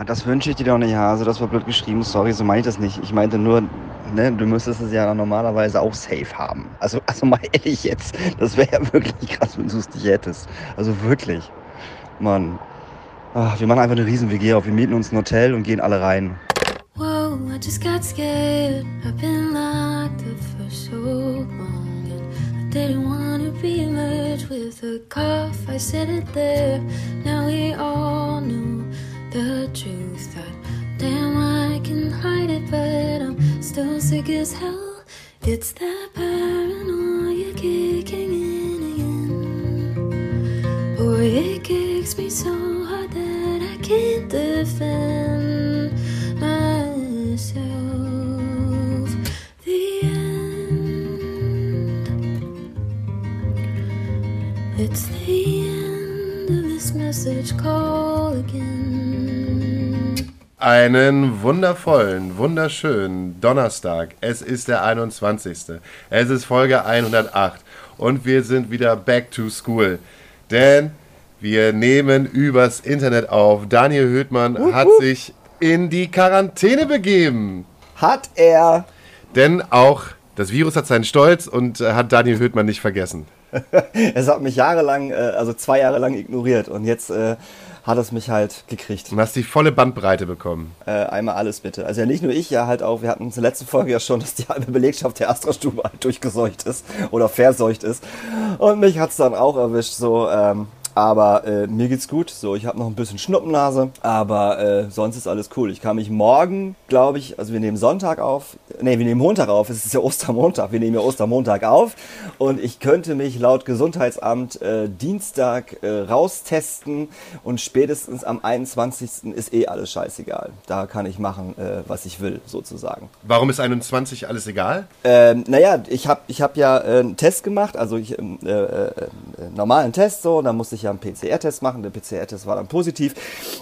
Ah, Das wünsche ich dir doch nicht, Hase. Das war blöd geschrieben. Sorry, so meine ich das nicht. Ich meinte nur, ne, du müsstest es ja normalerweise auch safe haben. Also, also mal ehrlich jetzt. Das wäre ja wirklich krass, wenn du es nicht hättest. Also wirklich. Mann. Ach, wir machen einfach eine riesen WG auf. Wir mieten uns ein Hotel und gehen alle rein. Whoa, I just got scared. I've been locked up for so long. And I didn't want to be merged with a cough. I said it there. Now we all know the truth. That damn, I can hide it, but I'm still sick as hell. It's that paranoia kicking in again. Boy, it kicks me so hard that I can't defend myself. The end. It's the end of this message call again. Einen wundervollen, wunderschönen Donnerstag. Es ist der 21. Es ist Folge 108 und wir sind wieder back to school. Denn wir nehmen übers Internet auf. Daniel Höhtmann hat sich in die Quarantäne begeben. Hat er. Denn auch das Virus hat seinen Stolz und äh, hat Daniel Höhtmann nicht vergessen. Es hat mich jahrelang, äh, also zwei Jahre lang ignoriert. Und jetzt äh, hat es mich halt gekriegt. Du hast die volle Bandbreite bekommen. Äh, einmal alles bitte. Also ja, nicht nur ich, ja halt auch, wir hatten in der letzten Folge ja schon, dass die halbe Belegschaft der Astra-Stube halt durchgeseucht ist oder verseucht ist. Und mich hat's dann auch erwischt, so, ähm, aber äh, mir geht's gut. So, ich habe noch ein bisschen Schnuppennase, aber äh, sonst ist alles cool. Ich kann mich morgen, glaube ich, also wir nehmen Sonntag auf. Nee, wir nehmen Montag auf. Es ist ja Ostermontag. Wir nehmen ja Ostermontag auf. Und ich könnte mich laut Gesundheitsamt äh, Dienstag äh, raustesten und spätestens am 21. ist eh alles scheißegal. Da kann ich machen, äh, was ich will, sozusagen. Warum ist 21 alles egal? Ähm, naja, ich habe ich hab ja äh, einen Test gemacht, also ich, ähm, äh, äh, äh, normalen Test so, dann musste ich ja einen PCR-Test machen, der PCR-Test war dann positiv.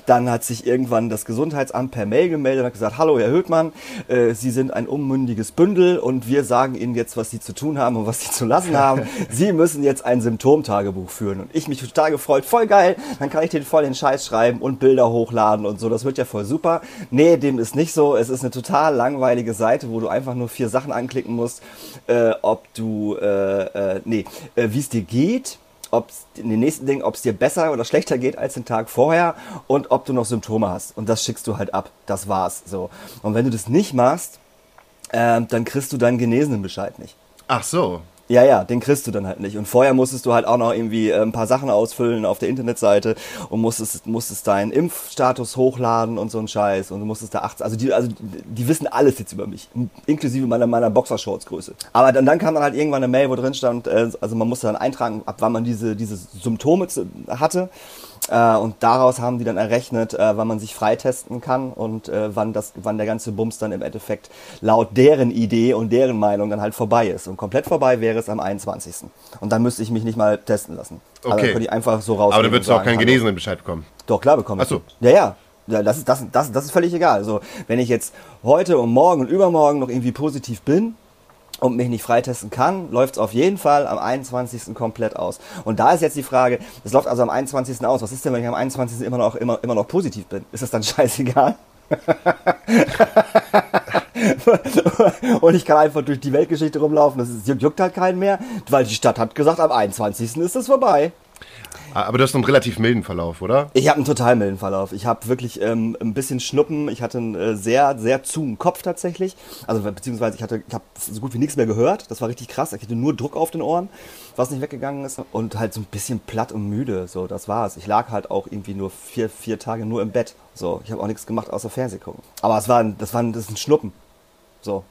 Dann hat sich irgendwann das Gesundheitsamt per Mail gemeldet und hat gesagt, hallo Herr Höhtmann, äh, Sie sind ein unmündiges Bündel und wir sagen Ihnen jetzt, was Sie zu tun haben und was Sie zu lassen haben. Sie müssen jetzt ein Symptomtagebuch führen. Und ich mich total gefreut, voll geil, dann kann ich den voll den Scheiß schreiben und Bilder hochladen und so, das wird ja voll super. Nee, dem ist nicht so, es ist eine total langweilige Seite, wo du einfach nur vier Sachen anklicken musst, äh, ob du, äh, äh, nee, äh, wie es dir geht, ob in den nächsten Dingen, ob es dir besser oder schlechter geht als den Tag vorher und ob du noch Symptome hast. Und das schickst du halt ab. Das war's. So. Und wenn du das nicht machst, ähm, dann kriegst du deinen Genesenenbescheid nicht. Ach so. Ja, ja, den kriegst du dann halt nicht. Und vorher musstest du halt auch noch irgendwie äh, ein paar Sachen ausfüllen auf der Internetseite und musstest, musstest deinen Impfstatus hochladen und so ein Scheiß. Und du musstest da 18, also die, also die wissen alles jetzt über mich, inklusive meiner, meiner Boxershorts-Größe. Aber dann, dann kam dann halt irgendwann eine Mail, wo drin stand, äh, also man musste dann eintragen, ab wann man diese, diese Symptome hatte. Äh, und daraus haben die dann errechnet, äh, wann man sich freitesten kann und äh, wann, das, wann der ganze Bums dann im Endeffekt laut deren Idee und deren Meinung dann halt vorbei ist. Und komplett vorbei wäre es am 21. Und dann müsste ich mich nicht mal testen lassen. Also dann Okay. könnte ich einfach so raus. Aber du würdest auch keinen Genesenenbescheid bekommen. Doch, klar bekommen. Ach so. Ja, ja. Ja, das ist, das, das, das ist völlig egal. Also, wenn ich jetzt heute und morgen und übermorgen noch irgendwie positiv bin und mich nicht freitesten kann, läuft es auf jeden Fall am 21. komplett aus. Und da ist jetzt die Frage, es läuft also am 21. aus. Was ist denn, wenn ich am 21. immer noch, immer, immer noch positiv bin? Ist das dann scheißegal? und ich kann einfach durch die Weltgeschichte rumlaufen. Das juckt halt keinen mehr, weil die Stadt hat gesagt, am 21. ist es vorbei. Ah, Aber du hast einen relativ milden Verlauf, oder? Ich habe einen total milden Verlauf. Ich habe wirklich ähm, ein bisschen Schnuppen. Ich hatte einen äh, sehr, sehr zu Kopf tatsächlich. Also beziehungsweise ich hatte, ich habe so gut wie nichts mehr gehört. Das war richtig krass. Ich hatte nur Druck auf den Ohren, was nicht weggegangen ist. Und halt so ein bisschen platt und müde. So, das war's. Ich lag halt auch irgendwie nur vier, vier Tage nur im Bett. So, ich habe auch nichts gemacht außer Fernseh gucken. Aber es war, ein- das war, ein- das ist ein Schnuppen. So.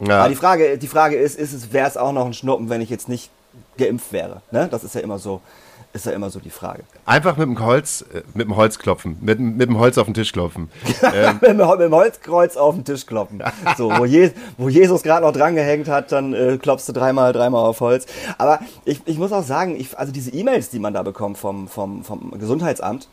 Ja. Aber die Frage, die Frage ist, ist es, wäre es auch noch ein Schnuppen, wenn ich jetzt nicht geimpft wäre? Ne? Das ist ja immer so, ist ja immer so die Frage. Einfach mit dem Holz, äh, mit dem Holz klopfen. Mit, mit dem Holz auf den Tisch klopfen. mit, dem, mit dem Holzkreuz auf den Tisch kloppen. So, wo, Je, wo Jesus gerade noch dran gehängt hat, dann äh, klopfst du dreimal, dreimal auf Holz. Aber ich, ich muss auch sagen, ich, also diese E-Mails, die man da bekommt vom, vom, vom Gesundheitsamt,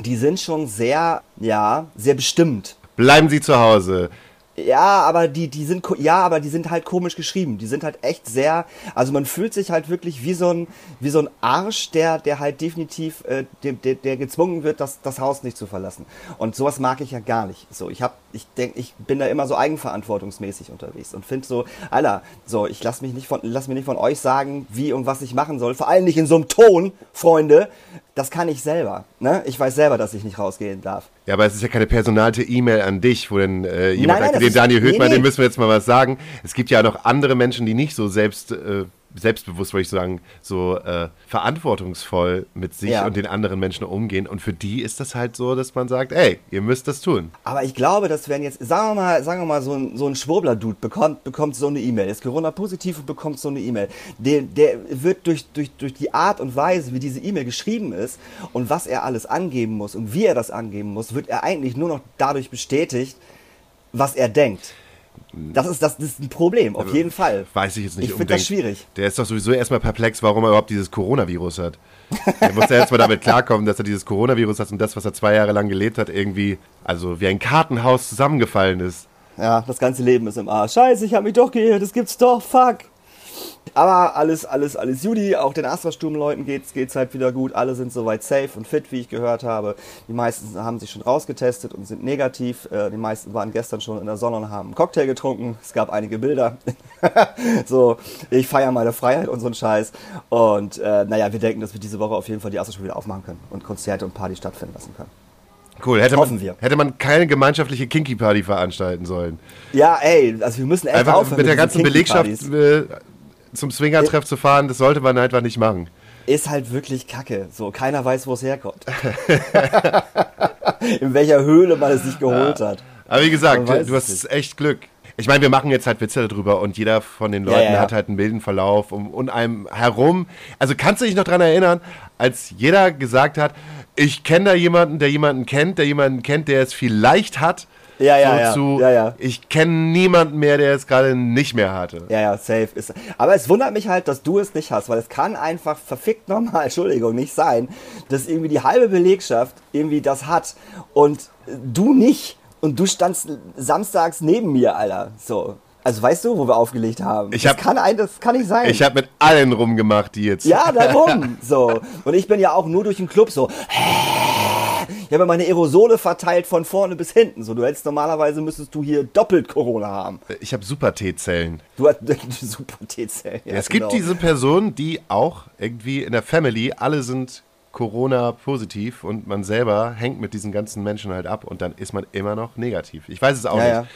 die sind schon sehr, ja, sehr bestimmt. Bleiben Sie zu Hause. Ja, aber die, die sind, ja, aber die sind halt komisch geschrieben. Die sind halt echt sehr, also man fühlt sich halt wirklich wie so ein, wie so ein Arsch, der, der halt definitiv, äh, der, der, der gezwungen wird, das, das Haus nicht zu verlassen. Und sowas mag ich ja gar nicht. So, ich hab, ich denk, ich bin da immer so eigenverantwortungsmäßig unterwegs und finde so, Alter, so, ich lass mich nicht von, lass mir nicht von euch sagen, wie und was ich machen soll. Vor allem nicht in so einem Ton, Freunde. Das kann ich selber. Ne? Ich weiß selber, dass ich nicht rausgehen darf. Ja, aber es ist ja keine personalte E-Mail an dich, wo dann äh, jemand Nein, nein, den ist- Daniel nee, Höhtmann, nee. dem müssen wir jetzt mal was sagen. Es gibt ja noch andere Menschen, die nicht so selbst, äh, selbstbewusst, würde ich sagen, so äh, verantwortungsvoll mit sich Ja. und den anderen Menschen umgehen. Und für die ist das halt so, dass man sagt, ey, ihr müsst das tun. Aber ich glaube, dass wenn jetzt, sagen wir mal, sagen wir mal, so ein, so ein Schwurbler-Dude bekommt, bekommt so eine E-Mail, ist Corona-positiv und bekommt so eine E-Mail. Der, der wird durch, durch, durch die Art und Weise, wie diese E-Mail geschrieben ist und was er alles angeben muss und wie er das angeben muss, wird er eigentlich nur noch dadurch bestätigt, was er denkt. Das ist, das, das ist ein Problem, auf jeden Fall. Weiß ich jetzt nicht Ich finde das schwierig. Der ist doch sowieso erstmal perplex, warum er überhaupt dieses Coronavirus hat. Er muss ja erstmal damit klarkommen, dass er dieses Coronavirus hat und das, was er zwei Jahre lang gelebt hat, irgendwie, also wie ein Kartenhaus zusammengefallen ist. Ja, das ganze Leben ist im Arsch. Scheiße, ich habe mich doch geirrt, das gibt's doch, fuck. Aber alles, alles, alles Judy, auch den Astra-Sturm-Leuten geht's, geht's halt wieder gut. Alle sind soweit safe und fit, wie ich gehört habe. Die meisten haben sich schon rausgetestet und sind negativ. Äh, Die meisten waren gestern schon in der Sonne und haben einen Cocktail getrunken. Es gab einige Bilder. so, ich feiere meine Freiheit und so ein Scheiß. Und äh, naja, wir denken, dass wir diese Woche auf jeden Fall die Astra wieder aufmachen können und Konzerte und Partys stattfinden lassen können. Cool, hätte man, wir. hätte man keine gemeinschaftliche Kinky-Party veranstalten sollen. Ja, ey, also wir müssen echt Einfach aufhören mit der ganzen Belegschaft äh, zum Swingertreff zu fahren, das sollte man einfach nicht machen. ist halt wirklich kacke. So, keiner weiß, wo es herkommt. In welcher Höhle man es sich geholt hat. Aber wie gesagt, du hast nicht. echt Glück. Ich meine, wir machen jetzt halt Witze darüber und jeder von den Ja, Leuten ja, ja. hat halt einen milden Verlauf um, und einem herum. Also kannst du dich noch dran erinnern, als jeder gesagt hat, ich kenne da jemanden, der jemanden kennt, der jemanden kennt, der es vielleicht hat. Ja, ja, so ja. Zu, Ja, ja. Ich kenne niemanden mehr, der es gerade nicht mehr hatte. Ja, ja, safe ist. Aber es wundert mich halt, dass du es nicht hast, weil es kann einfach verfickt normal, Entschuldigung, nicht sein, dass irgendwie die halbe Belegschaft irgendwie das hat und du nicht. Und du standst samstags neben mir, Alter. So. Also weißt du, wo wir aufgelegt haben? Ich das hab- kann ein, das kann nicht sein. Ich habe mit allen rumgemacht, die jetzt. Ja, darum. So. Und ich bin ja auch nur durch den Club so. Ich habe meine Aerosole verteilt von vorne bis hinten. So, du hättest normalerweise müsstest du hier doppelt Corona haben. Ich habe Super T-Zellen. Du hast super T-Zellen. Ja, es gibt genau. diese Personen, die auch irgendwie in der Family, alle sind Corona-positiv und man selber hängt mit diesen ganzen Menschen halt ab und dann ist man immer noch negativ. Ich weiß es auch Ja, nicht. ja.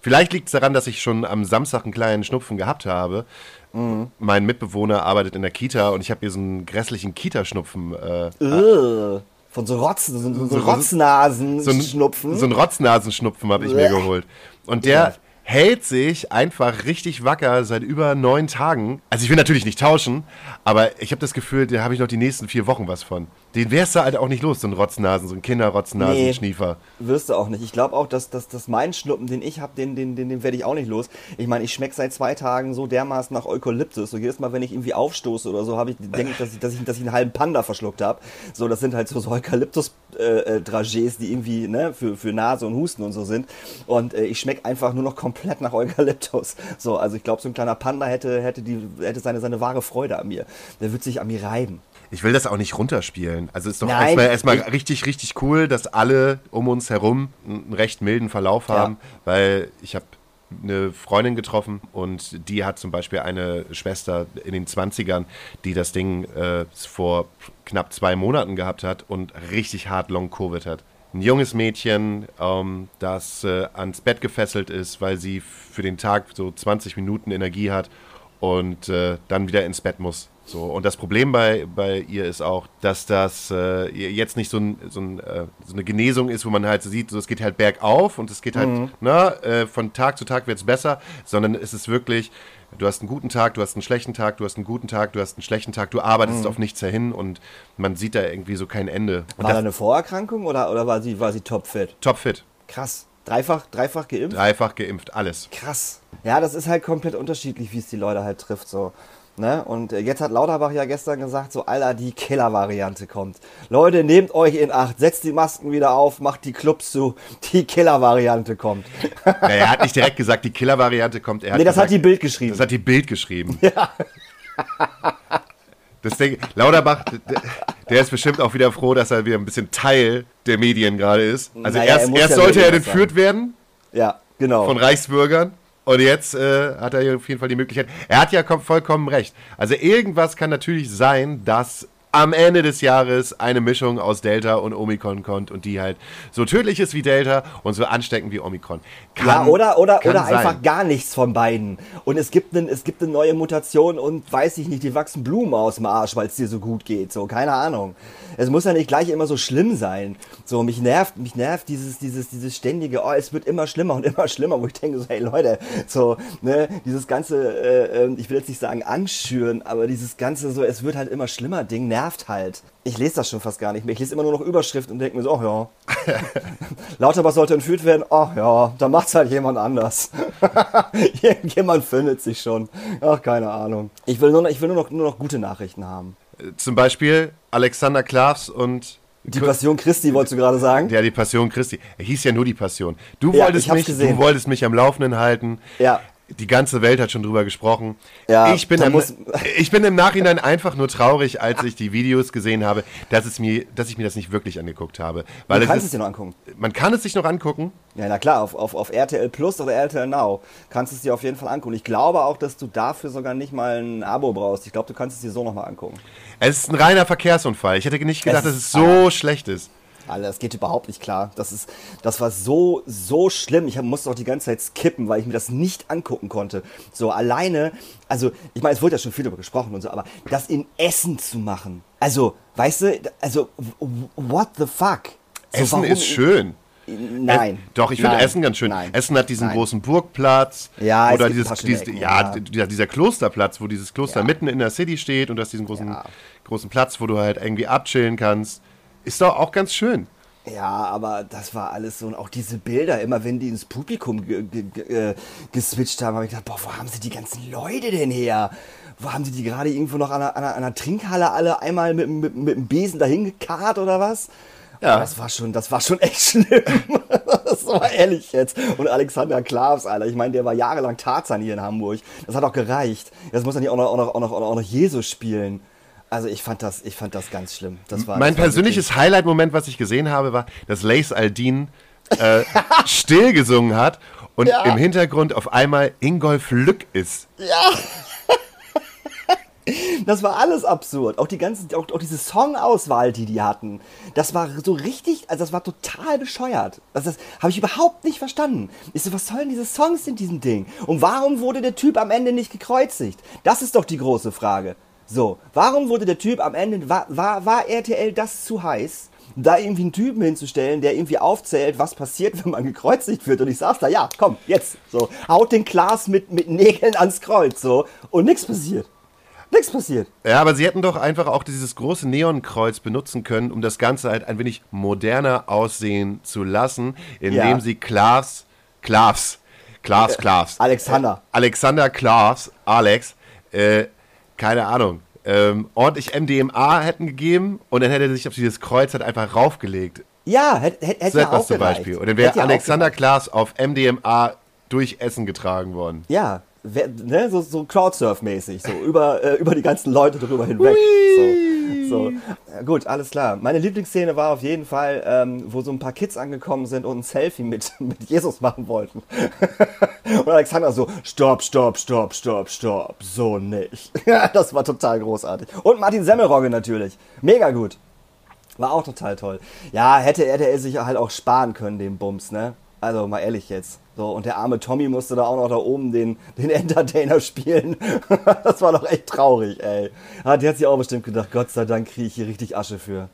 Vielleicht liegt es daran, dass ich schon am Samstag einen kleinen Schnupfen gehabt habe. Mhm. Mein Mitbewohner arbeitet in der Kita und ich habe hier so einen grässlichen Kita-Schnupfen. Äh. Von so Rotzen, so, so, so Rotznasen, so, ein, so einen Rotznasenschnupfen habe ich mir geholt. Und der hält sich einfach richtig wacker seit über neun Tagen. Also ich will natürlich nicht tauschen, aber ich habe das Gefühl, da habe ich noch die nächsten vier Wochen was von. Den wärst du halt auch nicht los, so ein Rotznasen, so ein Kinderrotznasenschniefer. Wirst du auch nicht. Ich glaube auch, dass, dass, dass mein Schnuppen, den ich habe, den, den, den, den werde ich auch nicht los. Ich meine, ich schmecke seit zwei Tagen so dermaßen nach Eukalyptus. So jedes Mal, wenn ich irgendwie aufstoße oder so, habe ich, denke ich, dass ich, dass ich, dass ich einen halben Panda verschluckt habe. So, das sind halt so, so Eukalyptus-Dragés, die irgendwie ne, für, für Nase und Husten und so sind. Und äh, ich schmecke einfach nur noch komplett nach Eukalyptus. So, also ich glaube, so ein kleiner Panda hätte, hätte, die, hätte seine, seine wahre Freude an mir. Der wird sich an mir reiben. Ich will das auch nicht runterspielen. Also ist doch erstmal, erstmal ich- richtig, richtig cool, dass alle um uns herum einen recht milden Verlauf Ja. haben, weil ich habe eine Freundin getroffen und die hat zum Beispiel eine Schwester in den 20ern, die das Ding äh, vor knapp zwei Monaten gehabt hat und richtig hart Long-Covid hat. Ein junges Mädchen, ähm, das äh, ans Bett gefesselt ist, weil sie für den Tag so 20 Minuten Energie hat und äh, dann wieder ins Bett muss. So, und das Problem bei, bei ihr ist auch, dass das äh, jetzt nicht so, ein, so, ein, äh, so eine Genesung ist, wo man halt so sieht, so, es geht halt bergauf und es geht halt, na, äh, von Tag zu Tag wird es besser, sondern es ist wirklich, du hast einen guten Tag, du hast einen schlechten Tag, du hast einen guten Tag, du hast einen schlechten Tag, du arbeitest auf nichts dahin und man sieht da irgendwie so kein Ende. Und War da eine Vorerkrankung oder, oder war sie, war sie topfit? topfit, Krass. Dreifach, dreifach geimpft? dreifach geimpft, alles. Krass. Ja, das ist halt komplett unterschiedlich, wie es die Leute halt trifft. So. Ne? Und äh, jetzt hat Lauterbach ja gestern gesagt, so, Alter, die Killer-Variante kommt. Leute, nehmt euch in Acht, setzt die Masken wieder auf, macht die Clubs zu, die Killer-Variante kommt. Ja, er hat nicht direkt gesagt, die Killer-Variante kommt. Er hat nee, das gesagt, hat die Bild geschrieben. Das hat die Bild geschrieben. Ja. Deswegen, Lauterbach, der, ist bestimmt auch wieder froh, dass er wieder ein bisschen Teil der Medien gerade ist. Also Naja, er erst, muss erst sollte er entführt werden ja, genau. von Reichsbürgern. Und jetzt äh, hat er hier auf jeden Fall die Möglichkeit. Er hat ja kom- vollkommen recht. Also irgendwas kann natürlich sein, dass am Ende des Jahres eine Mischung aus Delta und Omikron kommt und die halt so tödlich ist wie Delta und so ansteckend wie Omikron. Kann, ja, oder, oder, oder sein. einfach gar nichts von beiden. Und es gibt, einen, es gibt eine neue Mutation und weiß ich nicht, die wachsen Blumen aus dem Arsch, weil es dir so gut geht. So, keine Ahnung. Es muss ja nicht gleich immer so schlimm sein. So, mich nervt, mich nervt dieses, dieses, dieses ständige, oh, es wird immer schlimmer und immer schlimmer, wo ich denke so, hey Leute, so, ne, dieses ganze, äh, äh, ich will jetzt nicht sagen anschüren, aber dieses ganze so, es wird halt immer schlimmer Ding nervt halt. Ich lese das schon fast gar nicht mehr. Ich lese immer nur noch Überschrift und denke mir so, ach ja. Lauterbach sollte entführt werden, ach ja, da macht's halt jemand anders. Irgendjemand findet sich schon. Ach, keine Ahnung. Ich will nur noch, ich will nur noch, nur noch gute Nachrichten haben. Zum Beispiel Alexander Klavs und Die Passion Christi, wolltest du gerade sagen? ja, die Passion Christi. Er hieß ja nur die Passion. Du wolltest mich, gesehen. du wolltest mich am Laufenden halten. Ja. Die ganze Welt hat schon drüber gesprochen. Ja, ich, bin im, ich bin im Nachhinein einfach nur traurig, als ich die Videos gesehen habe, dass, es mir, dass ich mir das nicht wirklich angeguckt habe. Weil Du es kannst ist, es dir noch angucken. Man kann es sich noch angucken. Ja, na klar, auf, auf, auf RTL Plus oder RTL Now kannst du es dir auf jeden Fall angucken. Ich glaube auch, dass du dafür sogar nicht mal ein Abo brauchst. Ich glaube, du kannst es dir so nochmal angucken. Es ist ein reiner Verkehrsunfall. Ich hätte nicht gedacht, Es dass es so schlecht ist. Alter, das geht überhaupt nicht klar. Das ist, das war so, so schlimm. Ich musste auch die ganze Zeit skippen, weil ich mir das nicht angucken konnte. So alleine, also, ich meine, es wurde ja schon viel darüber gesprochen und so, aber das in Essen zu machen. Also, weißt du, also, what the fuck? So, Essen ist schön. Nein. Äh, Doch, ich finde. Essen ganz schön. Nein. Essen hat diesen Nein. großen Burgplatz. Ja, es oder dieses, dieses ja, ja. Dieser, Klosterplatz, wo dieses Kloster Ja. mitten in der City steht und du hast diesen großen, großen Platz, wo du halt irgendwie abchillen kannst. Ist doch auch ganz schön. Ja, aber das war alles so. Und auch diese Bilder, immer wenn die ins Publikum ge ge äh, geswitcht haben, habe ich gedacht, boah, wo haben sie die ganzen Leute denn her? Wo haben sie die gerade irgendwo noch an einer, an einer, an einer Trinkhalle alle einmal mit, mit, mit dem Besen dahin gekarrt oder was? Ja. Das war schon, das war schon echt schlimm. das war ehrlich jetzt. Und Alexander Klavs, Alter, ich meine, der war jahrelang Tarzan hier in Hamburg. Das hat auch gereicht. Jetzt muss er nicht auch noch, auch noch, auch noch, auch noch Jesus spielen. Also ich fand das, ich fand das ganz schlimm. Das war, mein das persönliches Highlight-Moment, was ich gesehen habe, war, dass Lace Aldin äh, still gesungen hat und Ja. im Hintergrund auf einmal Ingolf Lück ist. Das war alles absurd. Auch die ganzen, auch, auch diese Songauswahl, die die hatten. Das war so richtig, also das war total bescheuert. Also das habe ich überhaupt nicht verstanden. Ich so, was sollen diese Songs in diesem Ding? Und warum wurde der Typ am Ende nicht gekreuzigt? Das ist doch die große Frage. So, warum wurde der Typ am Ende, war, war, war RTL das zu heiß? Da irgendwie einen Typen hinzustellen, der irgendwie aufzählt, was passiert, wenn man gekreuzigt wird. Und ich saß da, ja, komm, jetzt. So, haut den Glas mit, mit Nägeln ans Kreuz, so. Und nichts passiert. Nichts passiert. Ja, aber sie hätten doch einfach auch dieses große Neonkreuz benutzen können, um das Ganze halt ein wenig moderner aussehen zu lassen, indem Ja. sie Klaas, Klaas, Klaas, Klaas, Alexander. äh, Alexander Klaas, Alex, äh, keine Ahnung, ähm, ordentlich MDMA hätten gegeben und dann hätte er sich auf dieses Kreuz halt einfach raufgelegt. Ja, hätte, hätte, hätte So ja etwas auch zum gereicht. Beispiel. Und dann wäre Alexander. Klaas auf MDMA durch Essen getragen worden. Ja, ne, so, so Crowdsurf-mäßig, so über, äh, über die ganzen Leute drüber hinweg. So, so. Ja, gut, alles klar. Meine Lieblingsszene war auf jeden Fall, ähm, wo so ein paar Kids angekommen sind und ein Selfie mit, mit Jesus machen wollten. und Alexander so, stopp, stopp, stopp, stopp, stopp, so nicht. Ja, das war total großartig. Und Martin Semmelrogge natürlich. Mega gut. War auch total toll. Ja, hätte RTL sich halt auch sparen können, den Bums, ne? Also mal ehrlich jetzt. So, und der arme Tommy musste da auch noch da oben den, den Entertainer spielen. das war doch echt traurig, ey. Ja, der hat sich auch bestimmt gedacht, Gott sei Dank kriege ich hier richtig Asche für.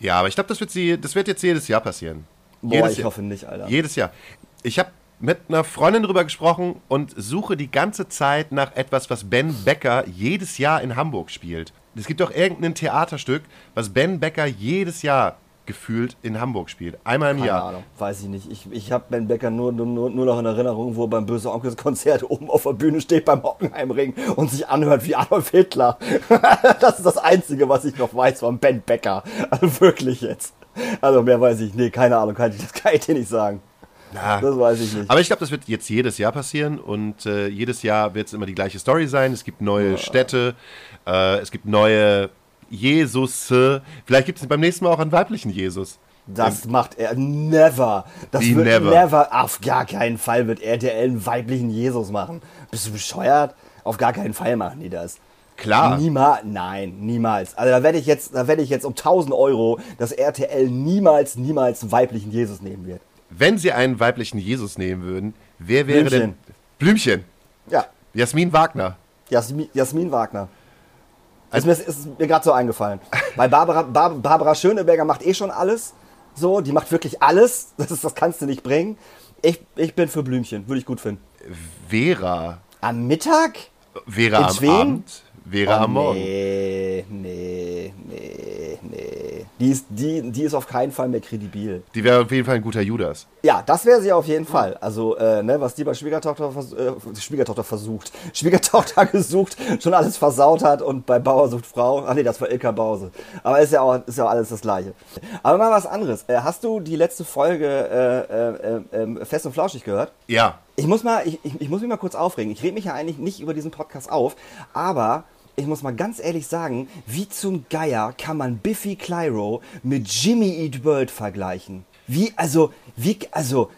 Ja, aber ich glaube, das, wird sie- das wird jetzt jedes Jahr passieren. Boah, jedes ich Jahr. hoffe nicht, Alter. Jedes Jahr. Ich habe mit einer Freundin drüber gesprochen und suche die ganze Zeit nach etwas, was Ben Becker jedes Jahr in Hamburg spielt. Es gibt doch irgendein Theaterstück, was Ben Becker jedes Jahr gefühlt in Hamburg spielt. Einmal im Keine Jahr. Ahnung, weiß ich nicht. Ich, ich habe Ben Becker nur, nur, nur noch in Erinnerung, wo er beim Böse Onkels Konzert oben auf der Bühne steht beim Hockenheimring und sich anhört wie Adolf Hitler. das ist das Einzige, was ich noch weiß von Ben Becker. Also wirklich jetzt. Also mehr weiß ich. Nee, keine Ahnung, kann ich, das kann ich dir nicht sagen. Na, Das weiß ich nicht. Aber ich glaube, das wird jetzt jedes Jahr passieren und äh, jedes Jahr wird es immer die gleiche Story sein. Es gibt neue Städte, äh, es gibt neue Jesus. Vielleicht gibt es beim nächsten Mal auch einen weiblichen Jesus. Das macht er never. Das wird never? never. Auf gar keinen Fall wird RTL einen weiblichen Jesus machen. Bist du bescheuert? Auf gar keinen Fall machen die das. Klar. Niemals, nein, niemals. Also da werde ich jetzt, da werde ich jetzt um 1000 Euro, dass RTL niemals, niemals einen weiblichen Jesus nehmen wird. Wenn sie einen weiblichen Jesus nehmen würden, wer wäre Blümchen. denn. Blümchen. Ja, Jasmin Wagner. Jasmin, Jasmin Wagner. Ist mir, ist mir gerade so eingefallen. Weil Barbara, Bar, Barbara Schöneberger macht eh schon alles. So, die macht wirklich alles. Das, ist, das kannst du nicht bringen. Ich, ich bin für Blümchen, würde ich gut finden. Vera. Am Mittag? Vera In am Schweden? Abend. Vera Oh, am Morgen. Nee, nee, nee, nee. Die ist, die, die ist auf keinen Fall mehr kredibil. Die wäre auf jeden Fall ein guter Judas. Ja, das wäre sie auf jeden Fall. Also, äh, ne, was die bei Schwiegertochter, vers äh, Schwiegertochter versucht, Schwiegertochter gesucht, schon alles versaut hat und bei Bauer sucht Frau. Ach nee, das war Ilka Bause. Aber ist ja auch, ist ja auch alles das Gleiche. Aber mal was anderes. Äh, hast du die letzte Folge äh, äh, äh, Fest und Flauschig gehört? Ja. Ich muss mal, ich, ich, ich muss mich mal kurz aufregen. Ich rede mich ja eigentlich nicht über diesen Podcast auf, aber ich muss mal ganz ehrlich sagen, wie zum Geier kann man Biffy Clyro mit Jimmy Eat World vergleichen? Wie, also, wie, also,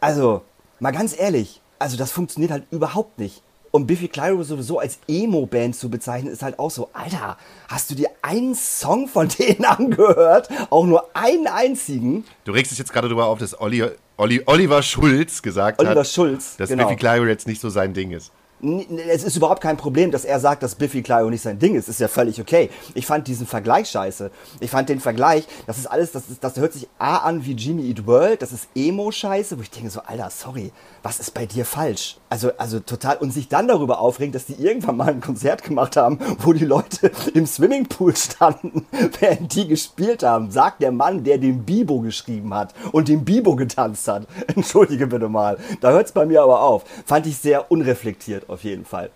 also, mal ganz ehrlich, also das funktioniert halt überhaupt nicht. Und Biffy Clyro sowieso als Emo-Band zu bezeichnen, ist halt auch so, Alter, hast du dir einen Song von denen angehört? Auch nur einen einzigen? Du regst dich jetzt gerade darüber auf, dass Olli, Olli, Oliver Schulz gesagt Oliver hat, Schulz, dass genau. Biffy Clyro jetzt nicht so sein Ding ist. N- Es ist überhaupt kein Problem, dass er sagt, dass Biffy Clyro nicht sein Ding ist. Ist ja völlig okay. Ich fand diesen Vergleich scheiße. Ich fand den Vergleich, das ist alles, das, ist, das hört sich A an wie Jimmy Eat World, das ist Emo-Scheiße, wo ich denke so, Alter, sorry, was ist bei dir falsch? Also, also total, und sich dann darüber aufregen, dass die irgendwann mal ein Konzert gemacht haben, wo die Leute im Swimmingpool standen, während die gespielt haben, sagt der Mann, der den Bibo geschrieben hat und den Bibo getanzt hat. Entschuldige bitte mal. Da hört es bei mir aber auf. Fand ich sehr unreflektiert auf jeden Fall.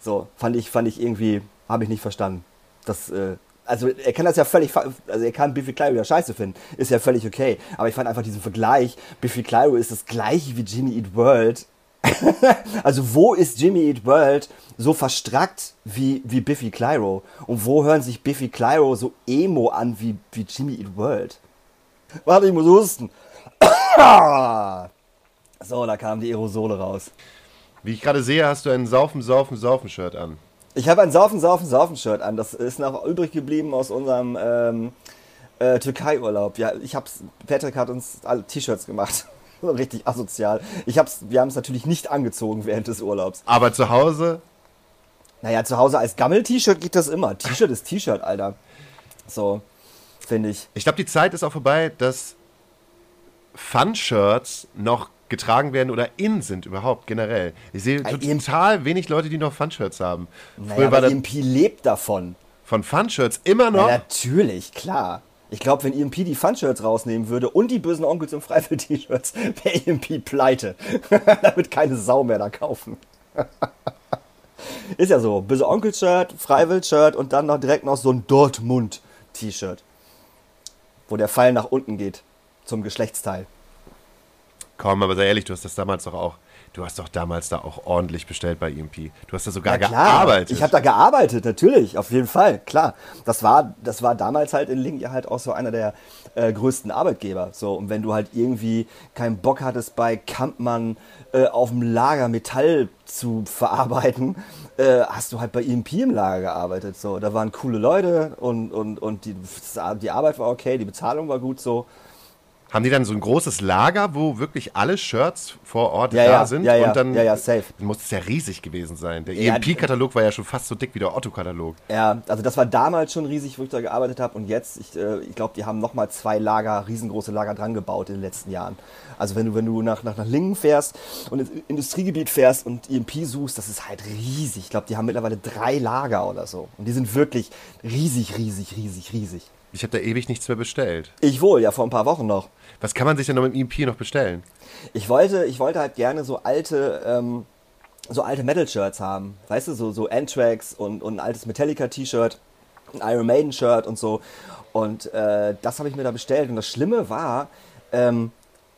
So, fand ich, fand ich irgendwie, habe ich nicht verstanden. Das, äh, also er kann das ja völlig, also er kann Biffy Clyro ja scheiße finden, ist ja völlig okay. Aber ich fand einfach diesen Vergleich, Biffy Clyro ist das gleiche wie Jimmy Eat World. also wo ist Jimmy Eat World so verstrackt wie, wie Biffy Clyro? Und wo hören sich Biffy Clyro so emo an wie, wie Jimmy Eat World? Warte, ich muss husten. so, da kamen die Aerosole raus. Wie ich gerade sehe, hast du ein Saufen, Saufen, Saufen-Shirt an. Ich habe ein Saufen, Saufen, Saufen-Shirt an. Das ist noch übrig geblieben aus unserem ähm, äh, Türkei-Urlaub. Ja, ich hab's, Patrick hat uns alle T-Shirts gemacht. Richtig asozial. Ich hab's, wir haben es natürlich nicht angezogen während des Urlaubs. Aber zu Hause, Naja, zu Hause als Gammel-T-Shirt geht das immer. T-Shirt ist T-Shirt, Alter. So, finde ich. ich glaube, die Zeit ist auch vorbei, dass Fun-Shirts noch getragen werden oder in sind überhaupt generell. Ich sehe EMP total wenig Leute, die noch Fun-Shirts haben. Naja, Früher war aber EMP lebt davon. von Fun-Shirts immer Ja, noch. natürlich, klar. Ich glaube, wenn EMP die Fun-Shirts rausnehmen würde und die bösen Onkels im Freifeld-T-Shirts, wäre EMP pleite. da wird keine Sau mehr da kaufen. Ist ja so. Böse Onkel-Shirt, Freiwild-Shirt und dann noch direkt noch so ein Dortmund-T-Shirt. Wo der Pfeil nach unten geht. Zum Geschlechtsteil. Komm, aber sei ehrlich, du hast das damals doch auch. Du hast doch damals da auch ordentlich bestellt bei EMP. Du hast da sogar Ja, gearbeitet. Ich habe da gearbeitet, natürlich, auf jeden Fall, klar. Das war, das war damals halt in Link ja halt auch so einer der äh, größten Arbeitgeber. So, und wenn du halt irgendwie keinen Bock hattest, bei Kampmann äh, auf dem Lager Metall zu verarbeiten, äh, hast du halt bei EMP im Lager gearbeitet. So, da waren coole Leute und, und, und die, die Arbeit war okay, die Bezahlung war gut so. Haben die dann so ein großes Lager, wo wirklich alle Shirts vor Ort Ja, da ja, sind? ja, ja, und dann ja, ja, safe. Dann muss es ja riesig gewesen sein. Der Ja, EMP-Katalog war ja schon fast so dick wie der Otto-Katalog. Ja, also das war damals schon riesig, wo ich da gearbeitet habe und jetzt, ich, äh, ich glaube, die haben nochmal zwei Lager, riesengroße Lager dran gebaut in den letzten Jahren. Also wenn du, wenn du nach, nach, nach Lingen fährst und ins Industriegebiet fährst und EMP suchst, das ist halt riesig. Ich glaube, die haben mittlerweile drei Lager oder so. Und die sind wirklich riesig, riesig, riesig, riesig. Ich habe da ewig nichts mehr bestellt. Ich wohl, ja, vor ein paar Wochen noch. Was kann man sich denn noch mit dem EP noch bestellen? Ich wollte, ich wollte halt gerne so alte, ähm, so alte Metal-Shirts haben. Weißt du, so, so Anthrax und, und ein altes Metallica-T-Shirt, ein Iron Maiden-Shirt und so. Und äh, das habe ich mir da bestellt. Und das Schlimme war, ähm,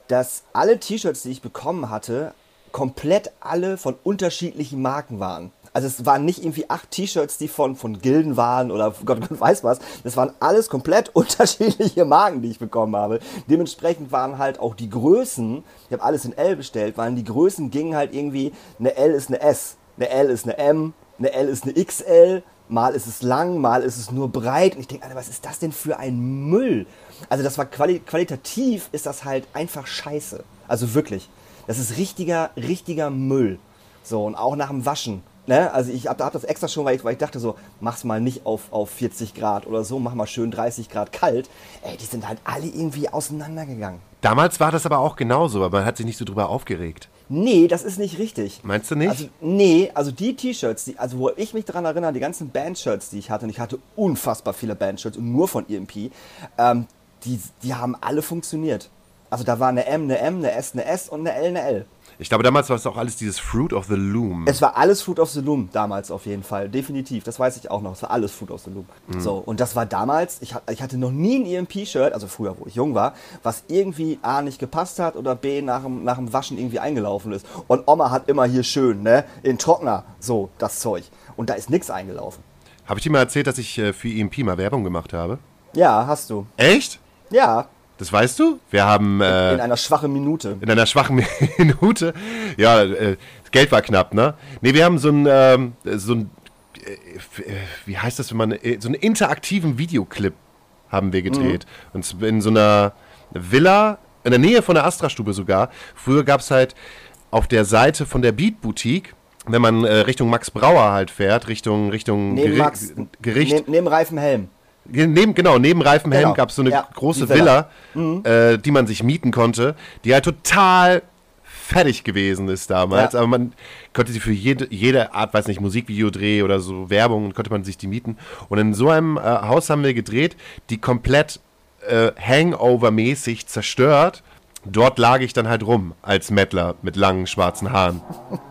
dass alle T-Shirts, die ich bekommen hatte, komplett alle von unterschiedlichen Marken waren. Also es waren nicht irgendwie acht T-Shirts, die von, von Gilden waren oder Gott, Gott weiß was. Das waren alles komplett unterschiedliche Marken, die ich bekommen habe. Dementsprechend waren halt auch die Größen, ich habe alles in L bestellt, waren die Größen gingen halt irgendwie, eine L ist eine S, eine L ist eine M, eine L ist eine XL, mal ist es lang, mal ist es nur breit. Und ich denke, Alter, was ist das denn für ein Müll? Also das war quali qualitativ ist das halt einfach scheiße. Also wirklich. Das ist richtiger, richtiger Müll. So, und auch nach dem Waschen. Ne? Also ich habe hab das extra schon, weil ich, weil ich dachte so, mach's mal nicht auf, auf 40 Grad oder so, mach mal schön 30 Grad kalt. Ey, die sind halt alle irgendwie auseinandergegangen. Damals war das aber auch genauso, aber man hat sich nicht so drüber aufgeregt. Nee, das ist nicht richtig. Meinst du nicht? Also, nee, also die T-Shirts, die, also wo ich mich daran erinnere, die ganzen Band-Shirts, die ich hatte, und ich hatte unfassbar viele Band-Shirts und nur von EMP, ähm, die, die haben alle funktioniert. Also da war eine M, eine M, eine S, eine S und eine L, eine L. Ich glaube, damals war es auch alles dieses Fruit of the Loom. Es war alles Fruit of the Loom damals auf jeden Fall, definitiv. Das weiß ich auch noch. Es war alles Fruit of the Loom. So, und das war damals, ich, ich hatte noch nie ein EMP-Shirt, also früher, wo ich jung war, was irgendwie A nicht gepasst hat oder B nach dem, nach dem Waschen irgendwie eingelaufen ist. Und Oma hat immer hier schön, ne, in Trockner, so, das Zeug. Und da ist nichts eingelaufen. Habe ich dir mal erzählt, dass ich äh, für EMP mal Werbung gemacht habe? Ja, hast du. Echt? Ja, Das weißt du? Wir haben äh, in einer schwachen Minute. in einer schwachen Minute, ja, äh, das Geld war knapp, ne? Nee, wir haben so ein, ähm, so ein, äh, wie heißt das, wenn man, äh, so einen interaktiven Videoclip haben wir gedreht. Und zwar in so einer Villa, in der Nähe von der Astra-Stube sogar. Früher gab es halt auf der Seite von der Beat Boutique, wenn man äh, Richtung Max Brauer halt fährt, Richtung, Richtung Neben Geri- Max, Gericht. Neben, neben Reifenhelm. Neben, genau, neben Reifenhelm Genau. gab es so eine Ja, große die Villa. Villa, äh, die man sich mieten konnte, die halt total fertig gewesen ist damals. Ja. Aber man konnte sie für jede, jede Art, weiß nicht, Musikvideodreh oder so Werbung, konnte man sich die mieten. Und in so einem äh, Haus haben wir gedreht, die komplett äh, Hangover-mäßig zerstört. Dort lag ich dann halt rum als Mettler mit langen schwarzen Haaren.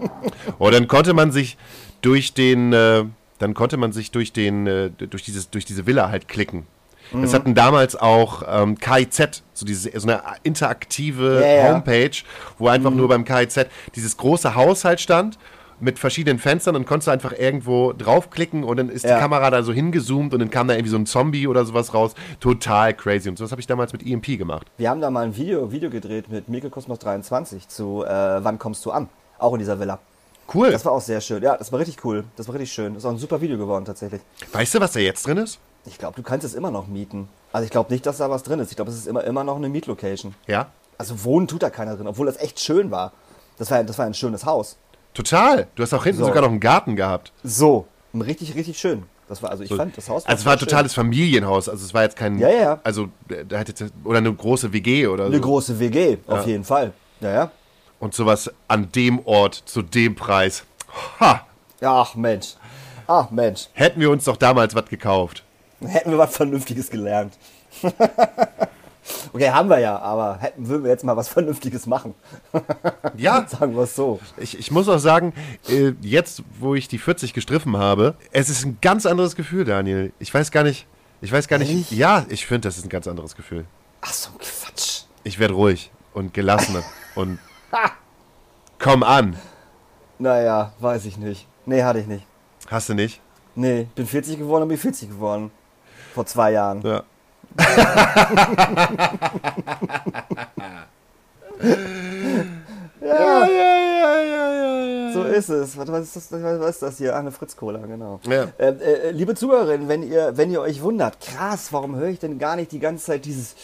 Und dann konnte man sich durch den, äh, dann konnte man sich durch den, äh, durch dieses, durch diese Villa halt klicken. Mhm. Das hatten damals auch ähm, KIZ, so, diese, so eine interaktive Mhm. ja. Homepage, wo einfach nur beim KIZ dieses große Haus halt stand mit verschiedenen Fenstern und konntest du einfach irgendwo draufklicken und dann ist Ja. die Kamera da so hingezoomt und dann kam da irgendwie so ein Zombie oder sowas raus. Total crazy. Und sowas habe ich damals mit EMP gemacht. Wir haben da mal ein Video, Video gedreht mit Mikrokosmos 23 zu äh, Wann kommst du an? Auch in dieser Villa. Cool. Das war auch sehr schön. Ja, das war richtig cool. Das war richtig schön. Das ist auch ein super Video geworden tatsächlich. weißt du, was da jetzt drin ist? Ich glaube, du kannst es immer noch mieten. Also ich glaube nicht, dass da was drin ist. Ich glaube, es ist immer, immer noch eine Mietlocation. Ja? Also wohnen tut da keiner drin, obwohl das echt schön war. Das war, das war ein schönes Haus. Total. Du hast auch hinten So. sogar noch einen Garten gehabt. So, richtig, richtig schön. Das war, also ich fand das Haus Also es war ein schön. totales Familienhaus. Also es war jetzt kein. Ja, ja. Also da hätte oder eine große WG oder Eine so. große WG, auf jeden Fall. Ja, ja. Und sowas an dem Ort zu dem Preis. Ha! Ach Mensch. Ach Mensch. Hätten wir uns doch damals was gekauft. Hätten wir was Vernünftiges gelernt. okay, haben wir ja, aber hätten, würden wir jetzt mal was Vernünftiges machen. Ja, Sagen wir es so. ich, ich muss auch sagen, äh, jetzt, wo ich die 40 gestriffen habe, es ist ein ganz anderes Gefühl, Daniel. Ich weiß gar nicht. Ich weiß gar nicht. Ehrlich? Ja, ich finde, das ist ein ganz anderes Gefühl. Ach so, Quatsch. Ich werde ruhig und gelassener und komm an. Naja, weiß ich nicht. Nee, hatte ich nicht. Hast du nicht? Nee, bin 40 geworden und bin 40 geworden. Vor zwei Jahren. Ja. ja, ja, ja, ja, ja, ja. So ist es. Was, ist das, was ist das hier? Ach, eine Fritz-Cola, genau. Ja. Äh, äh, liebe Zuhörerinnen, wenn ihr, wenn ihr euch wundert, krass, warum höre ich denn gar nicht die ganze Zeit dieses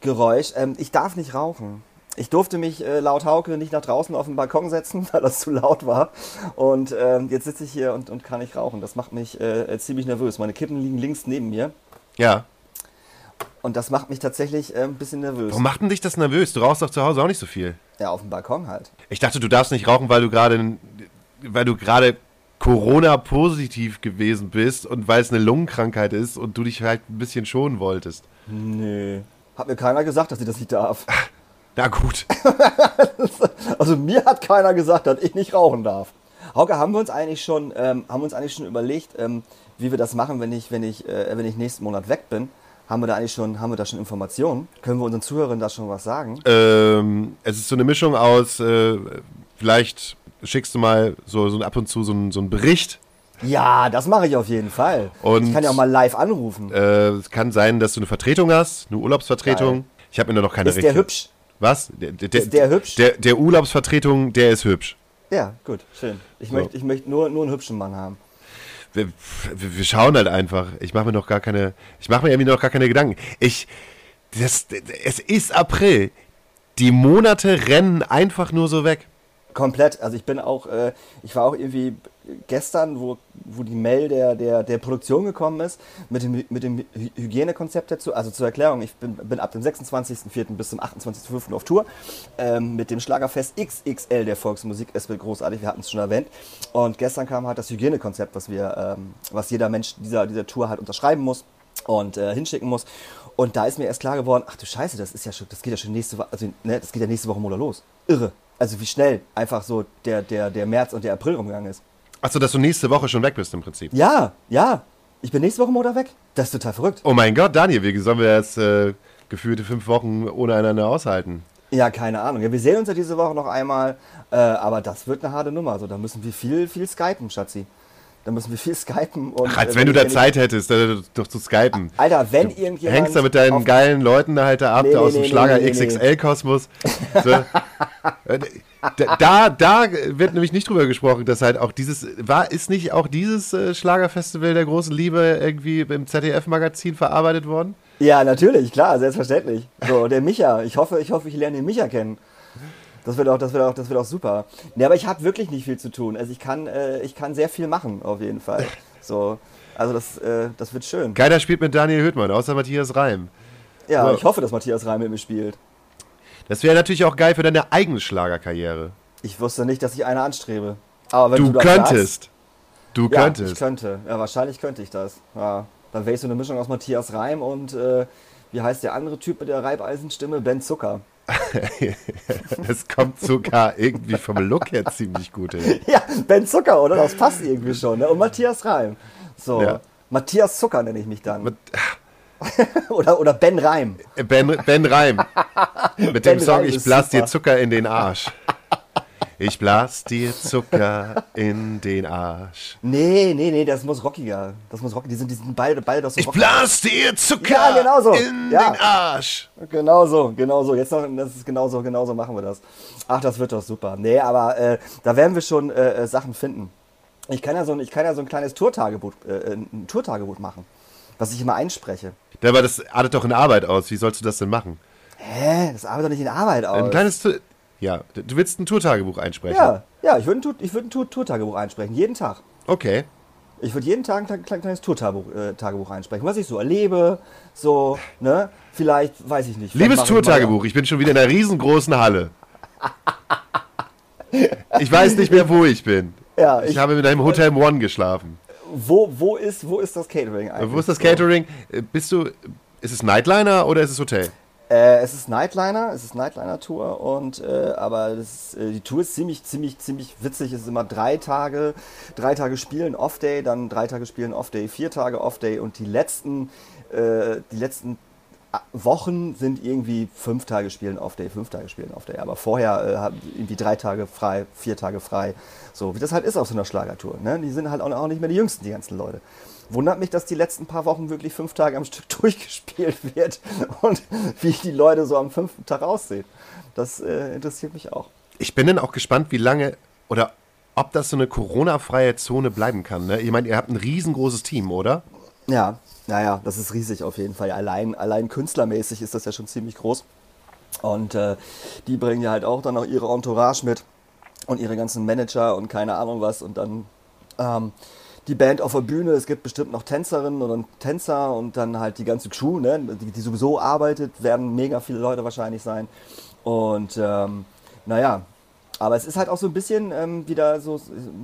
Geräusch? Ähm, ich darf nicht rauchen. Ich durfte mich äh, laut Hauke nicht nach draußen auf den Balkon setzen, weil das zu laut war. Und ähm, jetzt sitze ich hier und, und kann nicht rauchen. Das macht mich äh, ziemlich nervös. Meine Kippen liegen links neben mir. ja. Und das macht mich tatsächlich äh, ein bisschen nervös. Warum macht denn dich das nervös? Du rauchst doch zu Hause auch nicht so viel. Ja, auf dem Balkon halt. Ich dachte, du darfst nicht rauchen, weil du gerade, weil du gerade Corona-positiv gewesen bist und weil es eine Lungenkrankheit ist und du dich halt ein bisschen schonen wolltest. Nee. Hat mir keiner gesagt, dass ich das nicht darf. Na gut. Also mir hat keiner gesagt, dass ich nicht rauchen darf. Hauke, haben wir uns eigentlich schon, ähm, haben wir uns eigentlich schon überlegt, ähm, wie wir das machen, wenn ich, wenn ich, äh, wenn ich nächsten Monat weg bin? Haben wir da eigentlich schon, haben wir da schon Informationen? Können wir unseren Zuhörern da schon was sagen? Ähm, es ist so eine Mischung aus, äh, vielleicht schickst du mal so, so ab und zu so, einen- so einen Bericht. Ja, das mache ich auf jeden Fall. Und- ich kann ja auch mal live anrufen. Äh, es kann sein, dass du eine Vertretung hast, eine Urlaubsvertretung. Geil. Ich habe mir noch keine Ist der hübsch? Was? Der, der, Ist der hübsch? Der, der Urlaubsvertretung, der ist hübsch. Ja, gut, schön. Ich So. möchte, ich möchte nur, nur einen hübschen Mann haben. Wir, wir, wir schauen halt einfach. Ich mache mir noch gar keine, ich mache mir irgendwie noch gar keine Gedanken. Ich, das, es ist April. Die Monate rennen einfach nur so weg. Komplett. Also ich bin auch, äh, ich war auch irgendwie gestern, wo, wo die Mail der, der, der Produktion gekommen ist, mit dem, mit dem Hy- Hygienekonzept dazu. Also zur Erklärung, ich bin, bin ab dem 26.04. bis zum 28.05. auf Tour ähm, mit dem Schlagerfest XXL der Volksmusik. Es wird großartig, wir hatten es schon erwähnt. Und gestern kam halt das Hygienekonzept, was wir, ähm, was jeder Mensch dieser, dieser Tour halt unterschreiben muss und äh, hinschicken muss. Und da ist mir erst klar geworden, ach du Scheiße, das ist ja schon, das geht ja schon nächste Woche, also ne, das geht ja nächste Woche Monat los. Irre. Also wie schnell einfach so der, der, der März und der April rumgegangen ist. Achso, dass du nächste Woche schon weg bist im Prinzip. Ja, ja. Ich bin nächste Woche Monat weg. Das ist total verrückt. Oh mein Gott, Daniel, wie sollen wir jetzt äh, gefühlte fünf Wochen ohne einander aushalten? Ja, keine Ahnung. Ja, wir sehen uns ja diese Woche noch einmal, äh, aber das wird eine harte Nummer. Also da müssen wir viel, viel skypen, Schatzi. Da müssen wir viel skypen. Und, Ach, als äh, wenn du da Zeit hättest, da, doch zu skypen. Alter, wenn irgendjemand. Hängst da mit deinen geilen Leuten da halt da ab, Nee, da nee, aus dem nee, Schlager nee, nee. XXL-Kosmos. So. Da, da wird nämlich nicht drüber gesprochen, dass halt auch dieses, war, ist nicht auch dieses äh, Schlagerfestival der großen Liebe irgendwie im ZDF-Magazin verarbeitet worden? Ja, natürlich, klar, selbstverständlich. So, der Micha. Ich hoffe, ich hoffe, ich lerne den Micha kennen. Das wird auch, das wird auch, das wird auch super. Nee, aber ich habe wirklich nicht viel zu tun. Also ich kann, äh, ich kann sehr viel machen, auf jeden Fall. So, also das, äh, das wird schön. Keiner spielt mit Daniel Hüttmann, außer Matthias Reim. Ja, Ja. ich hoffe, dass Matthias Reim mit mir spielt. Das wäre natürlich auch geil für deine eigene Schlagerkarriere. Ich wusste nicht, dass ich eine anstrebe. Aber wenn Du du, könntest. Du Sagst, ja, ich könntest. könnte. Ja, wahrscheinlich könnte ich das. Ja, dann wäre ich so eine Mischung aus Matthias Reim und äh, wie heißt der andere Typ mit der Reibeisenstimme? Ben Zucker. Das kommt sogar irgendwie vom Look her ziemlich gut hin. Ja, Ben Zucker, oder? Das passt irgendwie schon. Ne? Und Matthias Reim. So, Ja. Matthias Zucker nenne ich mich dann. Mit- oder, oder Ben Reim. Ben, ben Reim. Mit Ben dem Song Reim Ich blas dir. Zucker in den Arsch. Ich blas dir Zucker in den Arsch. Nee, nee, nee, das muss rockiger. Das muss rockiger. Die sind, die sind beide, beide doch so Ich rockig. blas dir Zucker Ja, genau so. in Ja. den Arsch. Genau so, genau so. Jetzt noch, das ist genauso, genauso machen wir das. Ach, das wird doch super. Nee, aber äh, da werden wir schon äh, äh, Sachen finden. Ich kann ja so ein, ich kann ja so ein kleines Tourtagebuch, äh, ein Tourtagebuch machen, was ich immer einspreche. Ja, aber das artet doch in Arbeit aus. Wie sollst du das denn machen? Hä? Das arbeitet doch nicht in Arbeit aus. Ein kleines. Ja, du willst ein Tourtagebuch einsprechen. ja, ja, ich würde ein, würd ein Tour Tourtagebuch einsprechen, jeden Tag. Okay. Ich würde jeden Tag ein klein- klein- kleines Tourtagebuch äh, Tagebuch einsprechen, was ich so erlebe, so, ne? Vielleicht, weiß ich nicht. Liebes Tourtagebuch, ich bin schon wieder in einer riesengroßen Halle. Ich weiß nicht mehr, wo ich bin. Ja, Ich, ich, habe in einem Hotel One geschlafen. Wo, wo, ist, wo ist das Catering eigentlich? Wo ist das. Catering? Äh, Bist du. Ist es Nightliner oder ist es Hotel? Äh, es ist Nightliner, es ist Nightliner-Tour und äh, aber das, äh, die Tour ist ziemlich, ziemlich, ziemlich witzig. Es ist immer drei Tage, drei Tage spielen Off-Day, dann drei Tage spielen Off-Day, vier Tage Off-Day und die letzten, äh, die letzten Wochen sind irgendwie fünf Tage spielen Off-Day, fünf Tage spielen Off-Day. Aber vorher äh, irgendwie drei Tage frei, vier Tage frei. So wie das halt ist auf so einer Schlagertour. Ne? Die sind halt auch auch nicht mehr die jüngsten, die ganzen Leute. Wundert mich, dass die letzten paar Wochen wirklich fünf Tage am Stück durchgespielt wird und wie die Leute so am fünften Tag aussehen. Das äh, interessiert mich auch. Ich bin dann auch gespannt, wie lange oder ob das so eine Corona-freie Zone bleiben kann. Ne? Ich meine, ihr habt ein riesengroßes Team, oder? Ja, naja, das ist riesig auf jeden Fall. Allein, allein künstlermäßig ist das ja schon ziemlich groß. Und äh, die bringen ja halt auch dann noch ihre Entourage mit und ihre ganzen Manager und keine Ahnung was. Und dann ähm, die Band auf der Bühne. Es gibt bestimmt noch Tänzerinnen oder Tänzer und dann halt die ganze Crew, ne, die, die sowieso arbeitet, werden mega viele Leute wahrscheinlich sein. Und ähm, naja, Aber es ist halt auch so ein bisschen ähm, wieder so,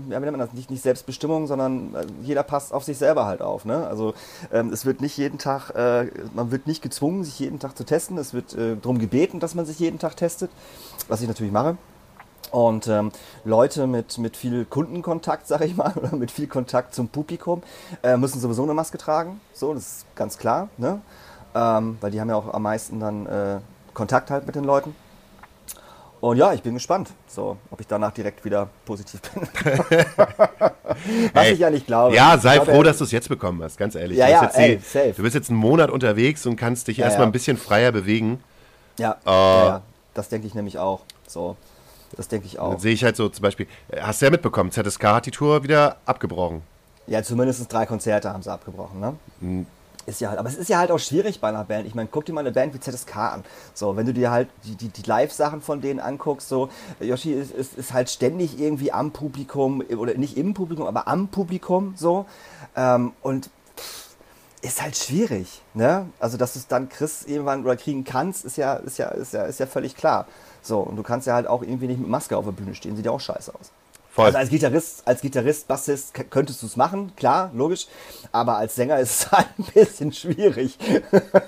ja, wie nennt man das, nicht, nicht Selbstbestimmung, sondern äh, jeder passt auf sich selber halt auf. Ne? Also ähm, es wird nicht jeden Tag, äh, man wird nicht gezwungen, sich jeden Tag zu testen. Es wird äh, darum gebeten, dass man sich jeden Tag testet, was ich natürlich mache. Und ähm, Leute mit, mit viel Kundenkontakt, sag ich mal, oder mit viel Kontakt zum Publikum, äh, müssen sowieso eine Maske tragen. So, das ist ganz klar. Ne? Ähm, weil die haben ja auch am meisten dann äh, Kontakt halt mit den Leuten. Und ja, ich bin gespannt, so, ob ich danach direkt wieder positiv bin. Was Ey, ich ja nicht glaube. Ja, sei glaube, froh, dass du es jetzt bekommen hast, ganz ehrlich. Ja, du, bist ja, jetzt ey, die- safe. du bist jetzt einen Monat unterwegs und kannst dich Ja, erstmal ja. ein bisschen freier bewegen. Ja, Äh, ja, das denke ich nämlich auch. So, das denke ich Dann auch. sehe ich halt so zum Beispiel, äh, hast du ja mitbekommen, ZSK hat die Tour wieder abgebrochen. Ja, zumindest drei Konzerte haben sie abgebrochen, ne? Ist ja halt, aber es ist ja halt auch schwierig bei einer Band. Ich meine, guck dir mal eine Band wie ZSK an. So, wenn du dir halt die, die, die Live-Sachen von denen anguckst, so, Yoshi ist, ist, ist halt ständig irgendwie am Publikum, oder nicht im Publikum, aber am Publikum, so. Ähm, und ist halt schwierig, ne? Also, dass du es dann kriegst irgendwann oder kriegen kannst, ist ja, ist ja, ist ja, ist ja völlig klar. So, und du kannst ja halt auch irgendwie nicht mit Maske auf der Bühne stehen, sieht ja auch scheiße aus. Voll. Also als Gitarrist, als Gitarrist, Bassist könntest du es machen, klar, logisch. Aber als Sänger ist es halt ein bisschen schwierig.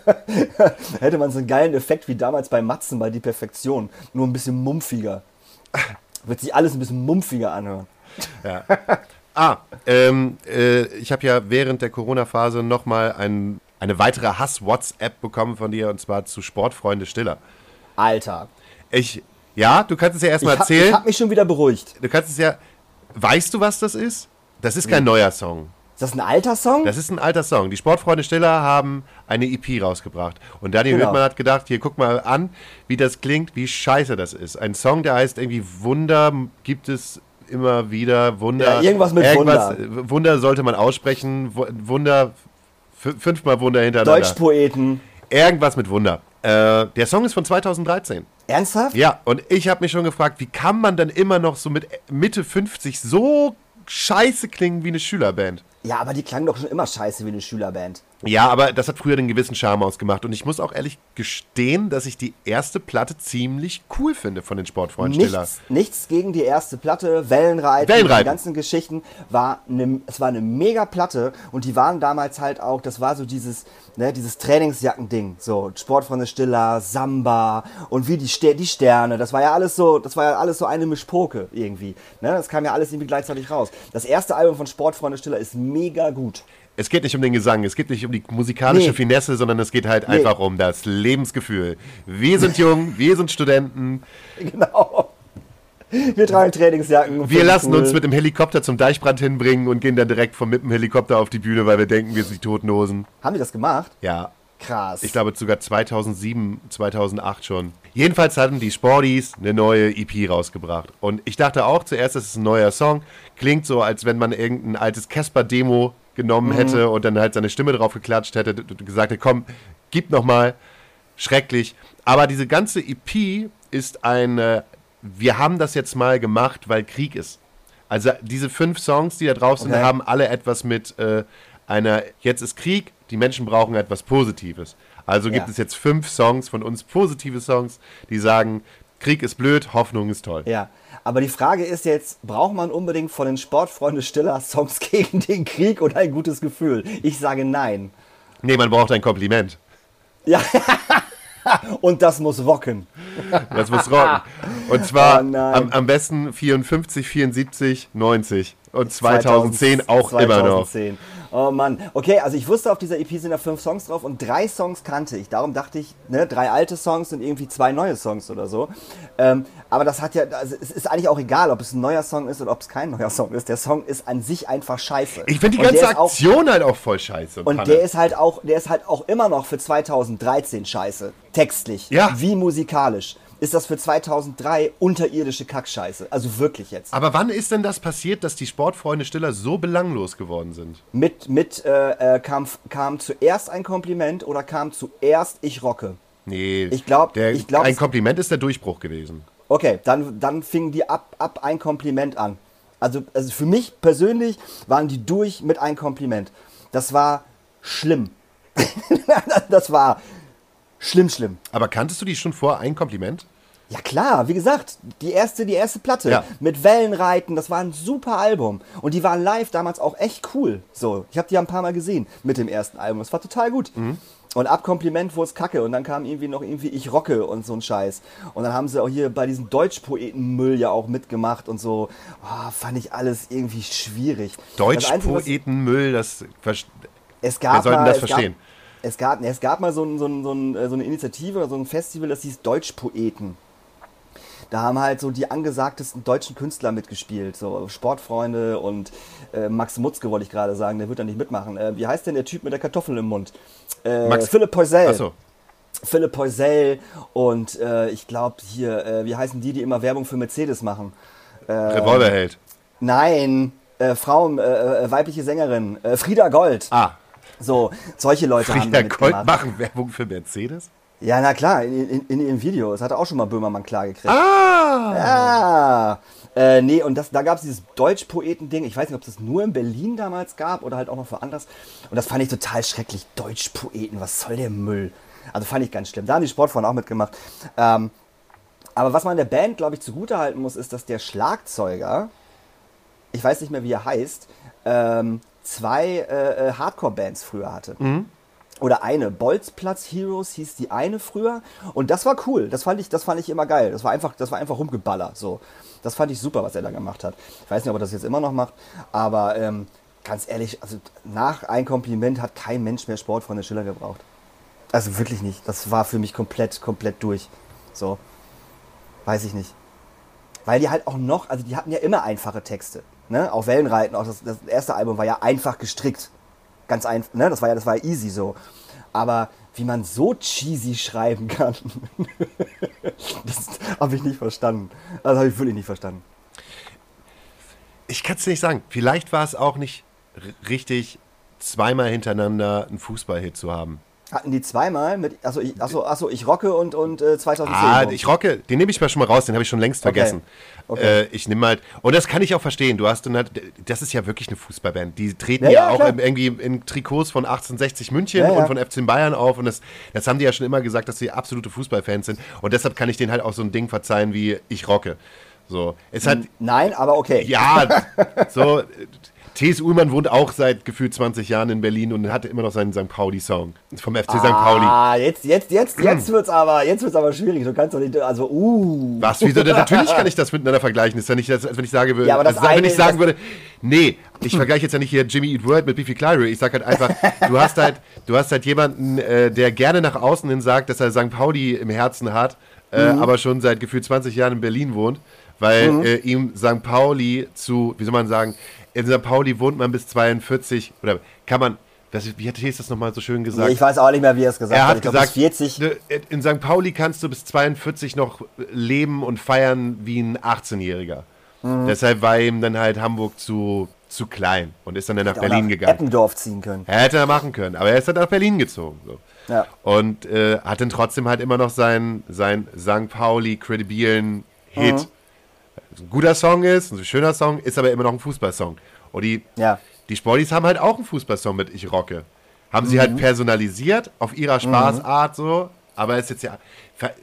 Hätte man so einen geilen Effekt wie damals bei Matzen bei Die Perfektion, nur ein bisschen mumpfiger. Wird sich alles ein bisschen mumpfiger anhören. Ja. Ah, ähm, äh, ich habe ja während der Corona-Phase nochmal ein, eine weitere Hass-WhatsApp bekommen von dir und zwar zu Sportfreunde Stiller. Alter. Ich, ja, du kannst es ja erstmal hab, ich erzählen. hab mich schon wieder beruhigt. Du kannst es ja. Weißt du, was das ist? Das ist kein neuer Song. Ist das ein alter Song? Das ist ein alter Song. Die Sportfreunde Stiller haben eine EP rausgebracht. Und Daniel Genau. Hüttmann hat gedacht, hier guck mal an, wie das klingt, wie scheiße das ist. Ein Song, der heißt irgendwie Wunder gibt es immer wieder. Wunder. Ja, irgendwas mit Wunder. Wunder sollte man aussprechen. Wu- Wunder, fünfmal Wunder hintereinander. Deutschpoeten. Irgendwas mit Wunder. Äh, der Song ist von 2013. Ernsthaft? Ja, und ich habe mich schon gefragt, wie kann man dann immer noch so mit Mitte 50 so scheiße klingen wie eine Schülerband? Ja, aber die klangen doch schon immer scheiße wie eine Schülerband. Ja, aber das hat früher den gewissen Charme ausgemacht. Und ich muss auch ehrlich gestehen, dass ich die erste Platte ziemlich cool finde von den Sportfreunden Stiller. Nichts, nichts gegen die erste Platte, Wellenreiten, Wellenreiten. die ganzen Geschichten, war eine, es war eine mega Platte und die waren damals halt auch, das war so dieses, ne, dieses Trainingsjacken-Ding, so Sportfreunde Stiller, Samba und wie die, Ster die Sterne, das war ja alles so, das war ja alles so eine Mischpoke irgendwie, ne, das kam ja alles irgendwie gleichzeitig raus. Das erste Album von Sportfreunde Stiller ist mega gut. Es geht nicht um den Gesang, es geht nicht um die musikalische Nee. Finesse, sondern es geht halt Nee. einfach um das Lebensgefühl. Wir sind jung, wir sind Studenten, Genau. Wir tragen Trainingsjacken. wir lassen cool. uns mit dem Helikopter zum Deichbrand hinbringen und gehen dann direkt vom mit dem Helikopter auf die Bühne, weil wir denken, wir sind die Toten Hosen. Haben die das gemacht? Ja, Krass. Ich glaube sogar 2007, 2008 schon. Jedenfalls hatten die Sporties eine neue EP rausgebracht. Und ich dachte auch zuerst, das ist ein neuer Song. Klingt so, als wenn man irgendein altes Casper-Demo genommen hätte und dann halt seine Stimme drauf geklatscht hätte und gesagt hätte, komm, gib noch mal. Schrecklich. Aber diese ganze EP ist ein, äh, wir haben das jetzt mal gemacht, weil Krieg ist. Also diese fünf Songs, die da drauf sind, Okay. haben alle etwas mit äh, einer, jetzt ist Krieg, die Menschen brauchen etwas Positives. Also gibt Ja. es jetzt fünf Songs von uns, positive Songs, die sagen, Krieg ist blöd, Hoffnung ist toll. Ja, aber die Frage ist jetzt, braucht man unbedingt von den Sportfreunde Stiller Songs gegen den Krieg und ein gutes Gefühl? Ich sage nein. Nee, man braucht ein Kompliment. Ja, und das muss rocken. Das muss rocken. Und zwar Oh am, am besten 54, 74, 90. Und 2010 auch immer noch. 2010. Oh Mann. Okay, also ich wusste, auf dieser EP sind da fünf Songs drauf und drei Songs kannte ich. Darum dachte ich, ne, drei alte Songs und irgendwie zwei neue Songs oder so. Ähm, aber das hat ja, also es ist eigentlich auch egal, ob es ein neuer Song ist oder ob es kein neuer Song ist. Der Song ist an sich einfach scheiße. Ich finde die ganze ist auch- Aktion halt auch voll scheiße. Und Panne. der ist halt auch, der ist halt auch immer noch für 2013 scheiße. Textlich. Ja. Wie musikalisch. Ist das für 2003 unterirdische Kackscheiße. Also wirklich jetzt. Aber wann ist denn das passiert, dass die Sportfreunde Stiller so belanglos geworden sind? Mit, mit, äh, äh, kam, kam zuerst ein Kompliment oder kam zuerst ich rocke? Nee, Ich glaub- der- ich glaub, ein Kompliment ist der Durchbruch gewesen. Okay, dann, dann fingen die ab, ab ein Kompliment an. Also, also für mich persönlich waren die durch mit ein Kompliment. Das war schlimm. das war schlimm, schlimm. Aber kanntest du die schon vor ein Kompliment? Ja klar, wie gesagt, die erste, die erste Platte Ja. mit Wellenreiten, das war ein super Album und die waren live damals auch echt cool. So, ich habe die ja ein paar Mal gesehen mit dem ersten Album, das war total gut. Und ab Kompliment wurde es kacke und dann kam irgendwie noch irgendwie ich rocke und so ein Scheiß. Und dann haben sie auch hier bei diesem Deutschpoetenmüll ja auch mitgemacht und so. Ah, fand ich alles irgendwie schwierig. Deutschpoetenmüll, das es gab Wer soll denn mal, das verstehen? Gab, es gab, es gab mal so, ein, so, ein, so, äh, so eine Initiative oder so ein Festival, das hieß Deutschpoeten. Da haben halt so die angesagtesten deutschen Künstler mitgespielt, so Sportfreunde und äh, Max Mutzke wollte ich gerade sagen, der wird da nicht mitmachen. Äh, wie heißt denn der Typ mit der Kartoffel im Mund? Äh, Max- Philipp Poisel. Achso. Philipp Poisel und äh, ich glaube hier, äh, wie heißen die, die immer Werbung für Mercedes machen? Revolverheld. Nein, äh, Frau, äh, äh, weibliche Sängerin, Frieda Gold. Ah, So, solche Leute haben Frieda da Gold mitgemacht. machen Werbung für Mercedes? Ja, na klar, in, in, in ihrem Video. Das hatte auch schon mal Böhmermann klar gekriegt. Ah! Ah! Äh, nee, und das, da gab es dieses Deutschpoeten-Ding. Ich weiß nicht, ob es das nur in Berlin damals gab oder halt auch noch woanders. Und das fand ich total schrecklich. Deutschpoeten, was soll der Müll? Also fand ich ganz schlimm. Da haben die Sportfrauen auch mitgemacht. Ähm, aber was man der Band, glaube ich, zugutehalten muss, ist, dass der Schlagzeuger, ich weiß nicht mehr, wie er heißt, ähm, zwei äh, äh, Hardcore-Bands früher hatte. Oder eine. Bolzplatz Heroes hieß die eine früher. Und das war cool. Das fand ich, das fand ich immer geil. Das war einfach, das war einfach rumgeballert. So. Das fand ich super, was er da gemacht hat. Ich weiß nicht, ob er das jetzt immer noch macht. Aber ähm, ganz ehrlich, also nach ein Kompliment hat kein Mensch mehr Sportfreunde Schiller gebraucht. Also wirklich nicht. Das war für mich komplett, komplett durch. So. Weiß ich nicht. Weil die halt auch noch, also die hatten ja immer einfache Texte. Ne? Auch Wellenreiten, auch das, das erste Album war ja einfach gestrickt. Ganz einfach, ne? Das war ja, das war easy so. Aber wie man so cheesy schreiben kann, das habe ich nicht verstanden. Das habe ich wirklich nicht verstanden. Ich kann es nicht sagen. Vielleicht war es auch nicht richtig, zweimal hintereinander einen Fußballhit zu haben. Hatten die zweimal mit, achso, ich, achso, achso, ich rocke und, und äh, 2010. Ah, ich rocke, den nehme ich mal schon mal raus, den habe ich schon längst vergessen. Okay. Äh, ich nehme halt, und das kann ich auch verstehen, du hast dann halt, das ist ja wirklich eine Fußballband. Die treten Ja, ja, ja, auch klar. irgendwie in Trikots von 1860 München Ja, und von FC Bayern auf und das, das haben die ja schon immer gesagt, dass sie absolute Fußballfans sind und deshalb kann ich denen halt auch so ein Ding verzeihen wie ich rocke. So, es hat, Nein, aber okay. ja, so, T.S. Ullmann wohnt auch seit gefühlt 20 Jahren in Berlin und hatte immer noch seinen St. Pauli-Song vom FC St. Pauli. Ah, jetzt, jetzt, jetzt, jetzt wird's aber, jetzt wird's aber schwierig. Du kannst doch nicht, also, uh. Was? Wieso? denn? Natürlich kann ich das miteinander vergleichen. Ist ja nicht, als wenn ich sage würde, Ja, aber das als wenn ich sagen das- würde, nee, ich vergleiche jetzt ja nicht hier Jimmy Eat World mit Beefy Clyro. Ich sag halt einfach, du hast halt, du hast halt jemanden, äh, der gerne nach außen hin sagt, dass er St. Pauli im Herzen hat, äh, Mhm. aber schon seit gefühlt 20 Jahren in Berlin wohnt, weil äh, ihm St. Pauli zu, wie soll man sagen, in St. Pauli wohnt man bis 42 oder kann man, was, wie hat Thies das nochmal so schön gesagt? Ich weiß auch nicht mehr, wie er es gesagt Er hat. hat glaub, gesagt, 40. ne, in St. Pauli kannst du bis 42 noch leben und feiern wie ein 18-Jähriger. Mhm. Deshalb war ihm dann halt Hamburg zu, zu klein und ist dann, dann nach auch Berlin nach gegangen. Eppendorf ziehen können. Er hätte er machen können, aber er ist dann nach Berlin gezogen. So. Ja. Und äh, hat dann trotzdem halt immer noch seinen sein St. Pauli kredibilen Hit. Mhm. Ein guter Song ist, ein schöner Song, ist aber immer noch ein Fußballsong. Und die, Ja. die Sportis haben halt auch einen Fußballsong mit Ich rocke. Haben sie Mhm. halt personalisiert auf ihrer Spaßart so, aber ist jetzt ja,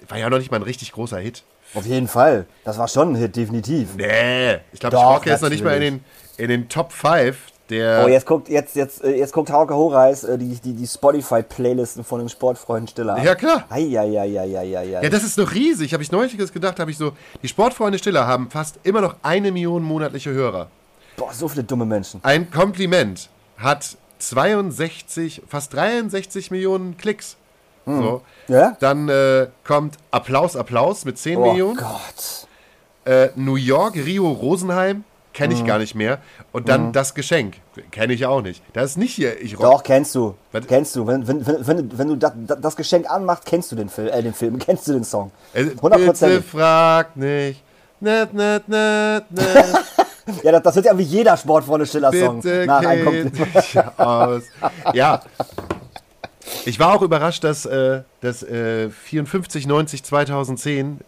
war ja noch nicht mal ein richtig großer Hit. Auf jeden Fall. Das war schon ein Hit, definitiv. Nee, ich glaube, Ich rocke ist noch nicht mal in den, in den Top 5 der. Oh, jetzt guckt, jetzt, jetzt, äh, jetzt guckt Hauke Horeis äh, die, die, die Spotify-Playlisten von den Sportfreunden Stiller an. Ja, klar. Eieieiei. Ja, das ist noch riesig. Habe ich neulich gedacht, habe ich so, die Sportfreunde Stiller haben fast immer noch eine Million monatliche Hörer. Boah, so viele dumme Menschen. Ein Kompliment hat 62, fast 63 Millionen Klicks. So. Ja? Dann äh, kommt Applaus, Applaus mit 10 Oh Millionen. Gott. Äh, New York, Rio, Rosenheim, kenne Mhm. ich gar nicht mehr. Und dann das Geschenk, kenne ich auch nicht. Das ist nicht hier, ich rock. Doch, kennst du. Was? Kennst du. Wenn, wenn, wenn, wenn, du das, das Geschenk anmachst, kennst du den Film, äh, den Film, kennst du den Song. Äh, Bitte frag nicht. Net, net, net, net. Ja, das, das wird ja wie jeder Sportfreunde-Stiller-Song. Bitte Nach einem aus. Ja. Ich war auch überrascht, dass, äh, dass äh, 54, 90, 2010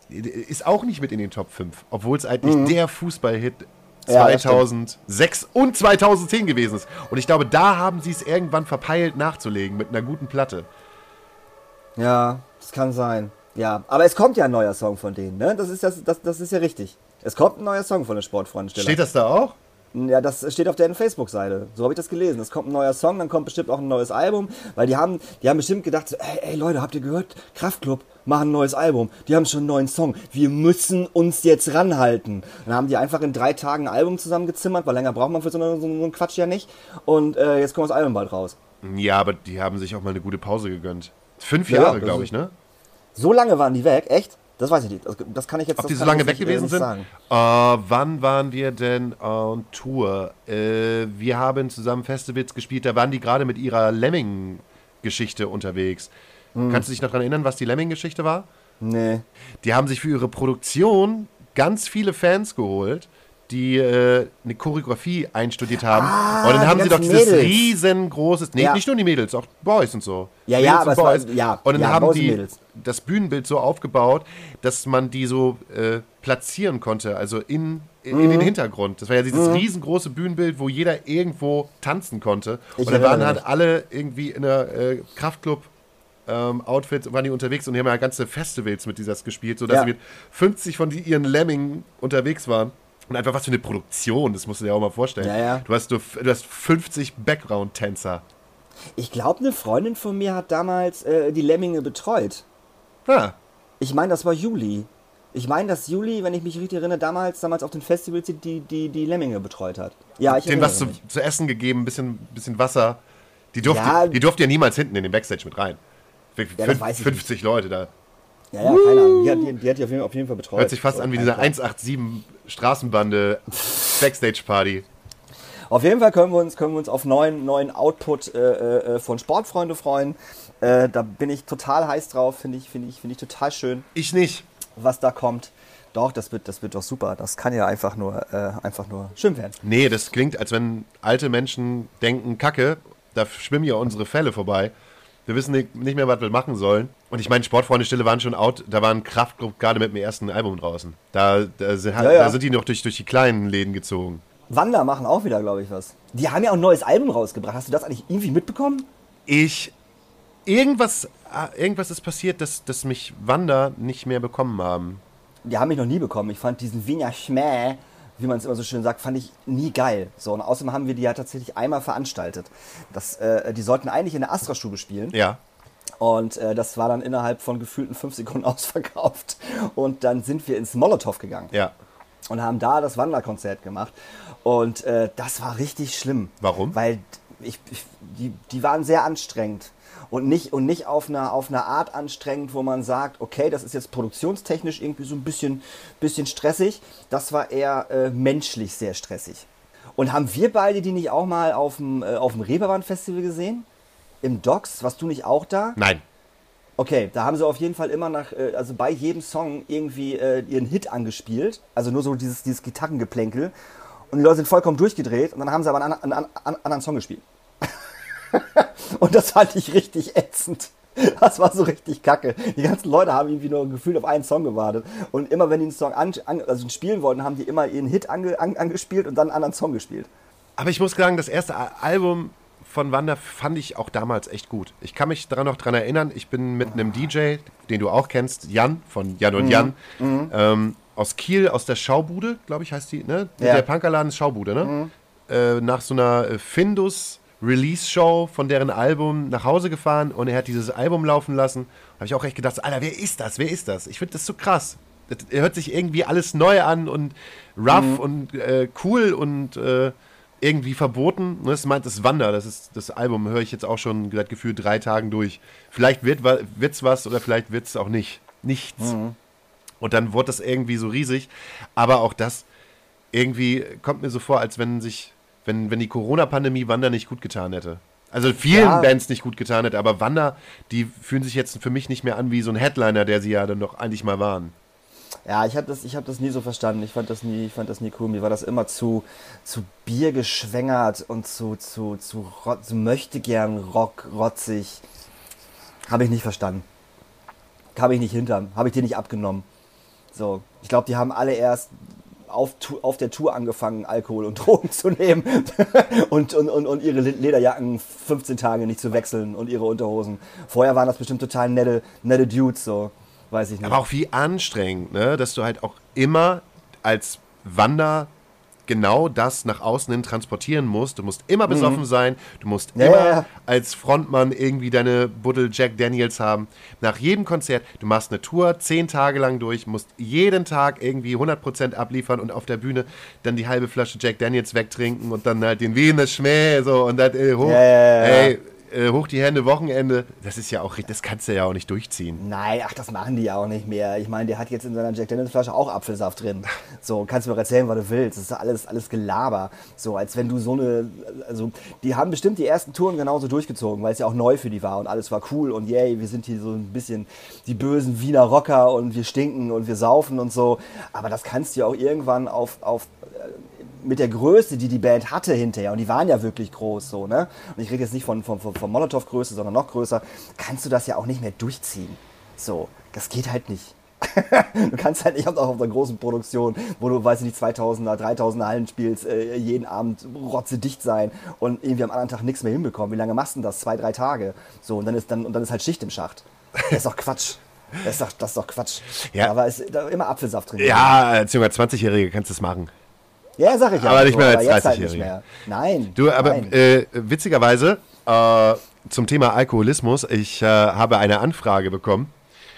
ist auch nicht mit in den Top 5, obwohl es eigentlich der Fußballhit Mhm. Ja, das 2006 und 2010 gewesen ist. Und ich glaube, da haben sie es irgendwann verpeilt nachzulegen mit einer guten Platte. Ja, das kann sein. Ja, aber es kommt ja ein neuer Song von denen, ne? Das ist, das, das, das ist ja richtig. Es kommt ein neuer Song von den Sportfreundensteller. Steht das da auch? Ja, das steht auf deren Facebook-Seite. So habe ich das gelesen. Es kommt ein neuer Song, dann kommt bestimmt auch ein neues Album, weil die haben, die haben bestimmt gedacht, ey, ey Leute, habt ihr gehört? Kraftklub machen ein neues Album. Die haben schon einen neuen Song. Wir müssen uns jetzt ranhalten. Dann haben die einfach in drei Tagen ein Album zusammengezimmert, weil länger braucht man für so, einen, so einen Quatsch ja nicht. Und äh, jetzt kommt das Album bald raus. Ja, aber die haben sich auch mal eine gute Pause gegönnt. Fünf Ja, Jahre, glaube ich, ne? So lange waren die weg, echt? Das weiß ich nicht. Das, kann ich jetzt Ob die so lange jetzt weg äh, gewesen sind? sagen. Äh, wann waren wir denn on Tour? Äh, wir haben zusammen Festivals gespielt, da waren die gerade mit ihrer Lemming-Geschichte unterwegs. Hm. Kannst du dich noch daran erinnern, was die Lemming-Geschichte war? Nee. Die haben sich für ihre Produktion ganz viele Fans geholt, die äh, eine Choreografie einstudiert haben. Ah, und dann haben sie doch dieses Mädels. riesengroßes, nee, Ja. nicht nur die Mädels, auch Boys und so. Ja, Mädels ja, und aber es war- Boys. ja, Und dann ja, haben Boys die das Bühnenbild so aufgebaut, dass man die so äh, platzieren konnte, also in, in, Mhm. in den Hintergrund. Das war ja dieses riesengroße Bühnenbild, wo jeder irgendwo tanzen konnte. Ich und da waren halt alle irgendwie in der äh, Kraftclub ähm, Outfits waren die unterwegs und die haben ja ganze Festivals mit dieses gespielt, sodass Ja. sie mit 50 von die, ihren Lemmingen unterwegs waren. Und einfach was für eine Produktion, das musst du dir auch mal vorstellen. Ja, ja. Du, hast, du, du hast 50 Background-Tänzer. Ich glaube, eine Freundin von mir hat damals äh, die Lemminge betreut. Ja, Ich meine, das war Juli. Ich meine, dass Juli, wenn ich mich richtig erinnere, damals, damals auf den Festivals die, die, die Lemminge betreut hat. Ja, ich denen erinnere was zu, zu essen gegeben, ein bisschen, bisschen Wasser. Die durfte, Ja. die durfte ja niemals hinten in den Backstage mit rein. weiß ich 50 Leute da. Ja, ja, keine Ahnung. Die hat die, die, hat die auf, jeden, auf jeden Fall betreut. Hört sich fast So, an wie diese Plan. 187 Straßenbande Backstage-Party. Auf jeden Fall können wir uns, können wir uns auf neuen, neuen Output äh, äh, von Sportfreunde freuen. Äh, da bin ich total heiß drauf. Finde ich, finde ich, finde ich total schön, Ich nicht. was da kommt. Doch, das wird, das wird doch super. Das kann ja einfach nur, äh, einfach nur schön werden. Nee, das klingt, als wenn alte Menschen denken, Kacke, da schwimmen ja unsere Fälle vorbei. Wir wissen nicht mehr, was wir machen sollen. Und ich meine, Sportfreunde Stille waren schon out, da war ein Kraftclub gerade mit dem ersten Album draußen. Da, da, sind, Ja, ja. da sind die noch durch, durch die kleinen Läden gezogen. Wander machen auch wieder, glaube ich, was. Die haben ja auch ein neues Album rausgebracht. Hast du das eigentlich irgendwie mitbekommen? Ich. Irgendwas, ah, irgendwas ist passiert, dass, dass mich Wander nicht mehr bekommen haben. Die haben mich noch nie bekommen. Ich fand diesen Wiener Schmäh, wie man es immer so schön sagt, fand ich nie geil. So, und außerdem haben wir die ja tatsächlich einmal veranstaltet. Das, äh, die sollten eigentlich in der Astra-Stube spielen. Ja. Und äh, das war dann innerhalb von gefühlten fünf Sekunden ausverkauft. Und dann sind wir ins Molotow gegangen Ja. und haben da das Wanderkonzert gemacht. Und äh, das war richtig schlimm. Warum? Weil ich, ich, die, die waren sehr anstrengend. Und nicht, und nicht auf, einer, auf einer Art anstrengend, wo man sagt, okay, das ist jetzt produktionstechnisch irgendwie so ein bisschen, bisschen stressig. Das war eher äh, menschlich sehr stressig. Und haben wir beide die nicht auch mal auf dem, äh, auf dem Reeperbahn-Festival gesehen? Im Docks? Warst du nicht auch da? Nein. Okay, da haben sie auf jeden Fall immer nach, äh, also bei jedem Song irgendwie äh, ihren Hit angespielt. Also nur so dieses, dieses Gitarrengeplänkel. Und die Leute sind vollkommen durchgedreht und dann haben sie aber einen, einen, einen anderen Song gespielt. und das fand ich richtig ätzend. Das war so richtig kacke. Die ganzen Leute haben irgendwie nur gefühlt auf einen Song gewartet. Und immer wenn die einen Song an, also spielen wollten, haben die immer ihren Hit ange, an, angespielt und dann einen anderen Song gespielt. Aber ich muss sagen, das erste Album von Wander fand ich auch damals echt gut. Ich kann mich daran noch dran erinnern, ich bin mit einem DJ, den du auch kennst, Jan von Jan und Jan, ähm, aus Kiel, aus der Schaubude, glaube ich, heißt die, ne? Ja. Der Punkerladen ist Schaubude, ne? Äh, nach so einer äh, Findus Release-Show von deren Album nach Hause gefahren und er hat dieses Album laufen lassen. Habe ich auch echt gedacht, Alter, wer ist das? Wer ist das? Ich finde das so krass. Das, er hört sich irgendwie alles neu an und rough und äh, cool und äh, irgendwie verboten. Das meint das Wander, das ist das Album, höre ich jetzt auch schon seit gefühlt drei Tagen durch. Vielleicht wird wird's was oder vielleicht wird's auch nicht. Nichts. Und dann wurde das irgendwie so riesig. Aber auch das irgendwie kommt mir so vor, als wenn sich, wenn, wenn die Corona-Pandemie Wander nicht gut getan hätte. Also vielen Ja. Bands nicht gut getan hätte, aber Wander, die fühlen sich jetzt für mich nicht mehr an wie so ein Headliner, der sie ja dann doch eigentlich mal waren. Ja, ich habe das, ich hab das nie so verstanden. Ich fand das nie, ich fand das nie cool. Mir war das immer zu, zu Bier geschwängert und zu, zu, zu, rot, zu möchte gern rock, rotzig. Habe ich nicht verstanden. Habe ich nicht hinterm. Habe ich dir nicht abgenommen. So, ich glaube, die haben alle erst auf, auf der Tour angefangen, Alkohol und Drogen zu nehmen und, und, und, und ihre Lederjacken 15 Tage nicht zu wechseln und ihre Unterhosen. Vorher waren das bestimmt total nette, nette Dudes so. weiß ich nicht. Aber auch wie anstrengend, ne? dass du halt auch immer als Wander genau das nach außen hin transportieren musst. Du musst immer besoffen sein, du musst Ja, immer ja, als Frontmann irgendwie deine Buddel Jack Daniels haben. Nach jedem Konzert, du machst eine Tour zehn Tage lang durch, musst jeden Tag irgendwie 100% abliefern und auf der Bühne dann die halbe Flasche Jack Daniels wegtrinken und dann halt den Wiener Schmäh so und dann äh, hoch, ja. ey, äh, hoch die Hände, Wochenende. Das ist ja auch, das kannst du ja auch nicht durchziehen. Nein, ach, das machen die ja auch nicht mehr. Ich meine, der hat jetzt in seiner Jack Daniels Flasche auch Apfelsaft drin. So, kannst du mir erzählen, was du willst. Das ist alles, alles Gelaber. So, als wenn du so eine, also, die haben bestimmt die ersten Touren genauso durchgezogen, weil es ja auch neu für die war und alles war cool und yay, wir sind hier so ein bisschen die bösen Wiener Rocker und wir stinken und wir saufen und so. Aber das kannst du ja auch irgendwann auf, auf mit der Größe, die die Band hatte hinterher, und die waren ja wirklich groß so, ne? Und ich rede jetzt nicht von, von, von, Molotow-Größe, sondern noch größer, kannst du das ja auch nicht mehr durchziehen. So, das geht halt nicht. du kannst halt nicht auch auf einer großen Produktion, wo du, weiß ich nicht, 2000er, 3000er Hallen spielst, äh, jeden Abend rotzedicht sein und irgendwie am anderen Tag nichts mehr hinbekommen. Wie lange machst du denn das? Zwei, drei Tage. So, und dann ist, dann, und dann ist halt Schicht im Schacht. Das ist doch Quatsch. Das ist doch, das ist doch Quatsch. Ja. War es da immer Apfelsaft drin. Ja, als junger 20-Jährige kannst du es machen. Ja, sag ich ja. Aber nicht mehr als jetzt halt 30-Jähriger. nicht mehr. Nein. Du, aber nein. äh, witzigerweise äh, zum Thema Alkoholismus, ich äh, habe eine Anfrage bekommen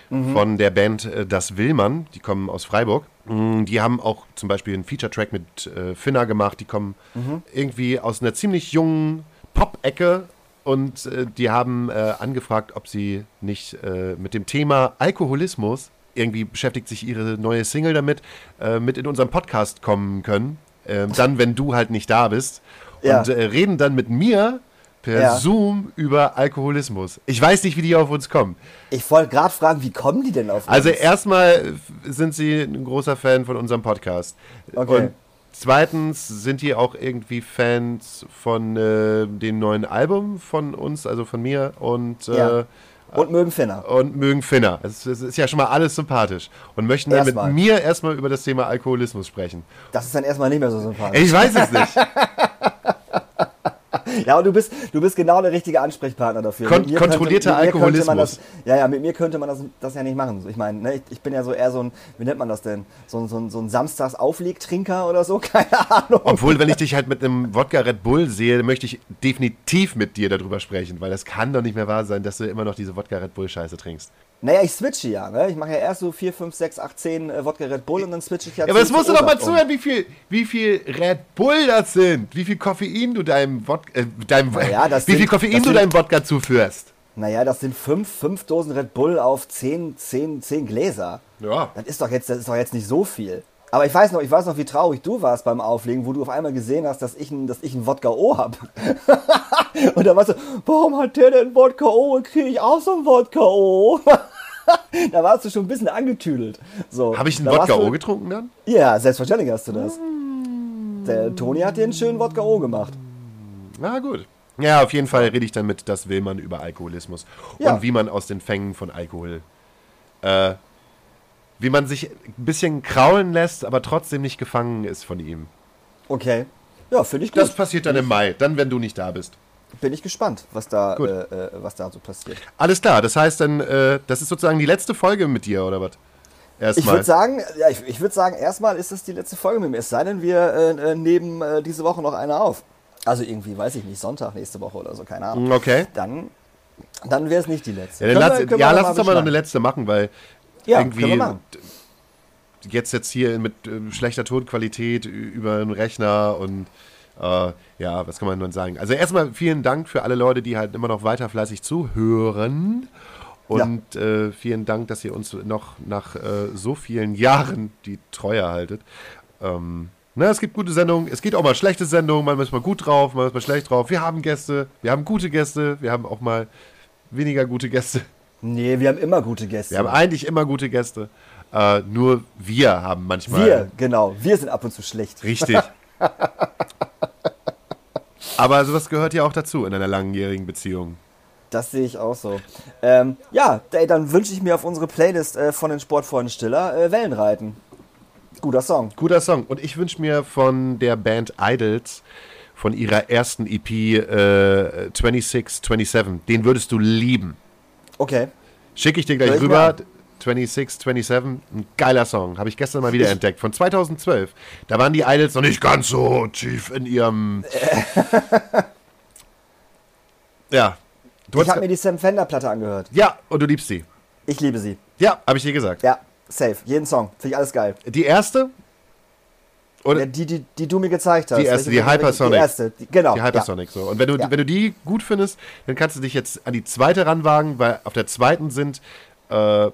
Mhm. von der Band äh, Das Willmann, die kommen aus Freiburg. Mm, Die haben auch zum Beispiel einen Feature-Track mit äh, Finna gemacht, die kommen Mhm. irgendwie aus einer ziemlich jungen Pop-Ecke und äh, die haben äh, angefragt, ob sie nicht äh, mit dem Thema Alkoholismus, irgendwie beschäftigt sich ihre neue Single damit, äh, mit in unseren Podcast kommen können. Äh, dann, wenn du halt nicht da bist. Ja. Und äh, reden dann mit mir per Ja. Zoom über Alkoholismus. Ich weiß nicht, wie die auf uns kommen. Ich wollte gerade fragen, wie kommen die denn auf Also uns? erstmal sind sie ein großer Fan von unserem Podcast. Okay. Und zweitens sind die auch irgendwie Fans von äh, dem neuen Album von uns, also von mir und, Ja. äh, Und mögen Finner. und mögen Finner. Es, es ist ja schon mal alles sympathisch. Und möchten dann Erstmal. mit mir erstmal über das Thema Alkoholismus sprechen. Das ist dann erstmal nicht mehr so sympathisch. Ich weiß es nicht. Ja, und du bist, du bist genau der richtige Ansprechpartner dafür. Kon- kontrollierter könnte, Alkoholismus. Das, ja, ja, mit mir könnte man das, das ja nicht machen. Ich meine, ne, ich, ich bin ja so eher so ein, wie nennt man das denn? So ein, so so ein Samstags-Auflegtrinker oder so? Keine Ahnung. Obwohl, wenn ich dich halt mit einem Wodka Red Bull sehe, möchte ich definitiv mit dir darüber sprechen, weil das kann doch nicht mehr wahr sein, dass du immer noch diese Wodka Red Bull Scheiße trinkst. Naja, ich switche ja. Ne? Ich mache ja erst so 4, 5, 6, 8, 10 äh, Wodka Red Bull und dann switche ich ja Ja, aber das musst du doch mal um. zuhören, wie viel, wie viel Red Bull das sind, wie viel Koffein du deinem Wodka, äh, deinem, Ja, das wie viel sind- Koffein das du sind- deinem Wodka zuführst. Naja, das sind 5 fünf Dosen Red Bull auf 10, 10, 10 Gläser. Ja. Das ist doch jetzt, das ist doch jetzt nicht so viel. Aber ich weiß noch, ich weiß noch, wie traurig du warst beim Auflegen, wo du auf einmal gesehen hast, dass ich ein, dass ich ein Wodka O hab. und da warst du, warum hat der denn Wodka O und kriege ich auch so ein Wodka O? da warst du schon ein bisschen angetüdelt. So, Habe ich einen warst Wodka O getrunken dann? Ja, selbstverständlich hast du das. Der Toni hat dir einen schönen Wodka O gemacht. Na gut. Ja, auf jeden Fall rede ich dann mit Das will man über Alkoholismus Ja. und wie man aus den Fängen von Alkohol, äh, wie man sich ein bisschen kraulen lässt, aber trotzdem nicht gefangen ist von ihm. Okay. Ja, finde ich gut. Das passiert dann im Mai, dann, wenn du nicht da bist. Bin ich gespannt, was da, äh, äh, was da so passiert. Alles klar, das heißt dann, äh, das ist sozusagen die letzte Folge mit dir, oder was? Ich Erstmal. würde sagen, ja, ich, ich würde sagen, erstmal ist es die letzte Folge mit mir. Es sei denn, wir äh, äh, nehmen äh, diese Woche noch eine auf. Also irgendwie, weiß ich nicht, Sonntag nächste Woche oder so, keine Ahnung. Okay. Dann, dann wäre es nicht die letzte. Ja, Können lass, wir- können ja lass uns doch mal noch eine letzte machen, weil Ja, irgendwie jetzt jetzt hier mit äh, schlechter Tonqualität über einen Rechner und äh, ja, was kann man nun sagen? Also erstmal vielen Dank für alle Leute, die halt immer noch weiter fleißig zuhören. Und äh, vielen Dank, dass ihr uns noch nach äh, so vielen Jahren die Treue haltet. Ähm, na, es gibt gute Sendungen, es gibt auch mal schlechte Sendungen, manchmal ist man gut drauf, manchmal ist man schlecht drauf. Wir haben Gäste, wir haben gute Gäste, wir haben auch mal weniger gute Gäste. Nee, wir haben immer gute Gäste. Wir haben eigentlich immer gute Gäste. Äh, nur wir haben manchmal. wir, genau. Wir sind ab und zu schlecht. Richtig. Aber sowas gehört ja auch dazu in einer langjährigen Beziehung. Das sehe ich auch so. Ähm, ja, ey, dann wünsche ich mir auf unsere Playlist äh, von den Sportfreunden Stiller äh, Wellenreiten. Guter Song. Guter Song. Und ich wünsche mir von der Band Idols, von ihrer ersten EP äh, 26, 27, den würdest du lieben. Okay. Schicke ich dir gleich ich rüber. an. 26, 27, ein geiler Song. Habe ich gestern mal wieder entdeckt. Von 2012. Da waren die Idols noch nicht ganz so tief in ihrem. ja. Du Ich habe mir die Sam Fender Platte angehört. ja, und du liebst sie. Ich liebe sie. Ja, habe ich dir gesagt. Ja, safe. Jeden Song. Finde ich alles geil. Die erste? Oder Ja, die, die, die du mir gezeigt hast. Die erste, die Hypersonic. Die erste, die, genau. die Hypersonic so. Und wenn du, Ja. wenn du die gut findest, dann kannst du dich jetzt an die zweite ranwagen, weil auf der zweiten sind äh,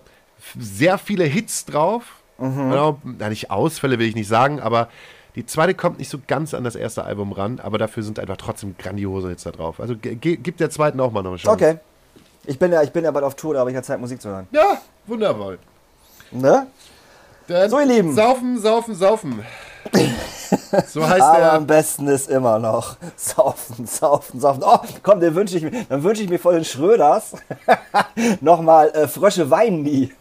sehr viele Hits drauf. Mhm. Genau, na, nicht Ausfälle will ich nicht sagen, aber die zweite kommt nicht so ganz an das erste Album ran, aber dafür sind einfach trotzdem grandiose Hits da drauf. Also gib der zweiten auch mal noch eine Ja. Chance. Okay. Ich bin ja, ich bin ja bald auf Tour, da habe ich ja Zeit, Musik zu hören. Ja, wunderbar. Ne? Dann So, ihr Lieben. Saufen, saufen, saufen. So heißt Aber der. am besten ist immer noch saufen, saufen, saufen. Oh, komm, dann wünsche ich mir, dann wünsche ich mir von den Schröders nochmal äh, Frösche weinen nie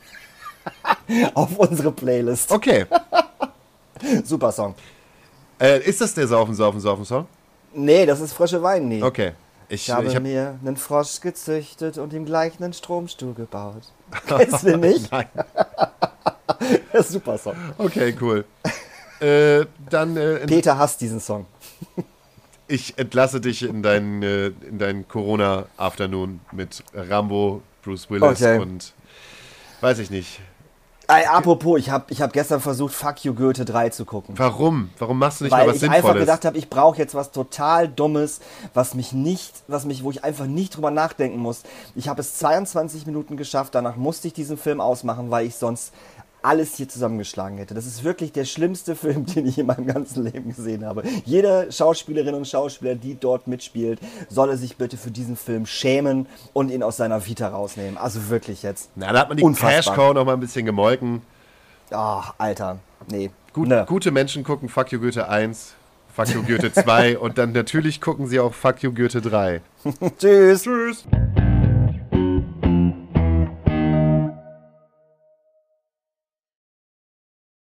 auf unsere Playlist. Okay. Super Song. Äh, ist das der Saufen, Saufen, Saufen Song? Nee, das ist Frösche weinen nie. Okay. Ich, Ich habe ich hab, mir einen Frosch gezüchtet und ihm gleich einen Stromstuhl gebaut. Kennst du nicht? Nein. Das ist super Song. Okay, cool. Äh, dann, äh, Peter hasst diesen Song. ich entlasse dich in deinen, äh, in deinen Corona-Afternoon mit Rambo, Bruce Willis Okay. und weiß ich nicht. Ey, apropos, ich habe ich hab gestern versucht, Fuck You Goethe 3 zu gucken. Warum? Warum machst du nicht mal Weil was ich einfach Sinnvolles? gedacht habe, ich brauche jetzt was total Dummes, was mich nicht, was mich, wo ich einfach nicht drüber nachdenken muss. Ich habe es 22 Minuten geschafft, danach musste ich diesen Film ausmachen, weil ich sonst alles hier zusammengeschlagen hätte. Das ist wirklich der schlimmste Film, den ich in meinem ganzen Leben gesehen habe. Jede Schauspielerin und Schauspieler, die dort mitspielt, solle sich bitte für diesen Film schämen und ihn aus seiner Vita rausnehmen. Also wirklich jetzt. Na, da hat man die. Cash-Cow noch mal ein bisschen gemolken. Ach, Alter. Nee. Gut, Ne. Gute Menschen gucken Fuck You Goethe 1, Fuck You Goethe 2 und dann natürlich gucken sie auch Fuck You Goethe 3. Tschüss. Tschüss.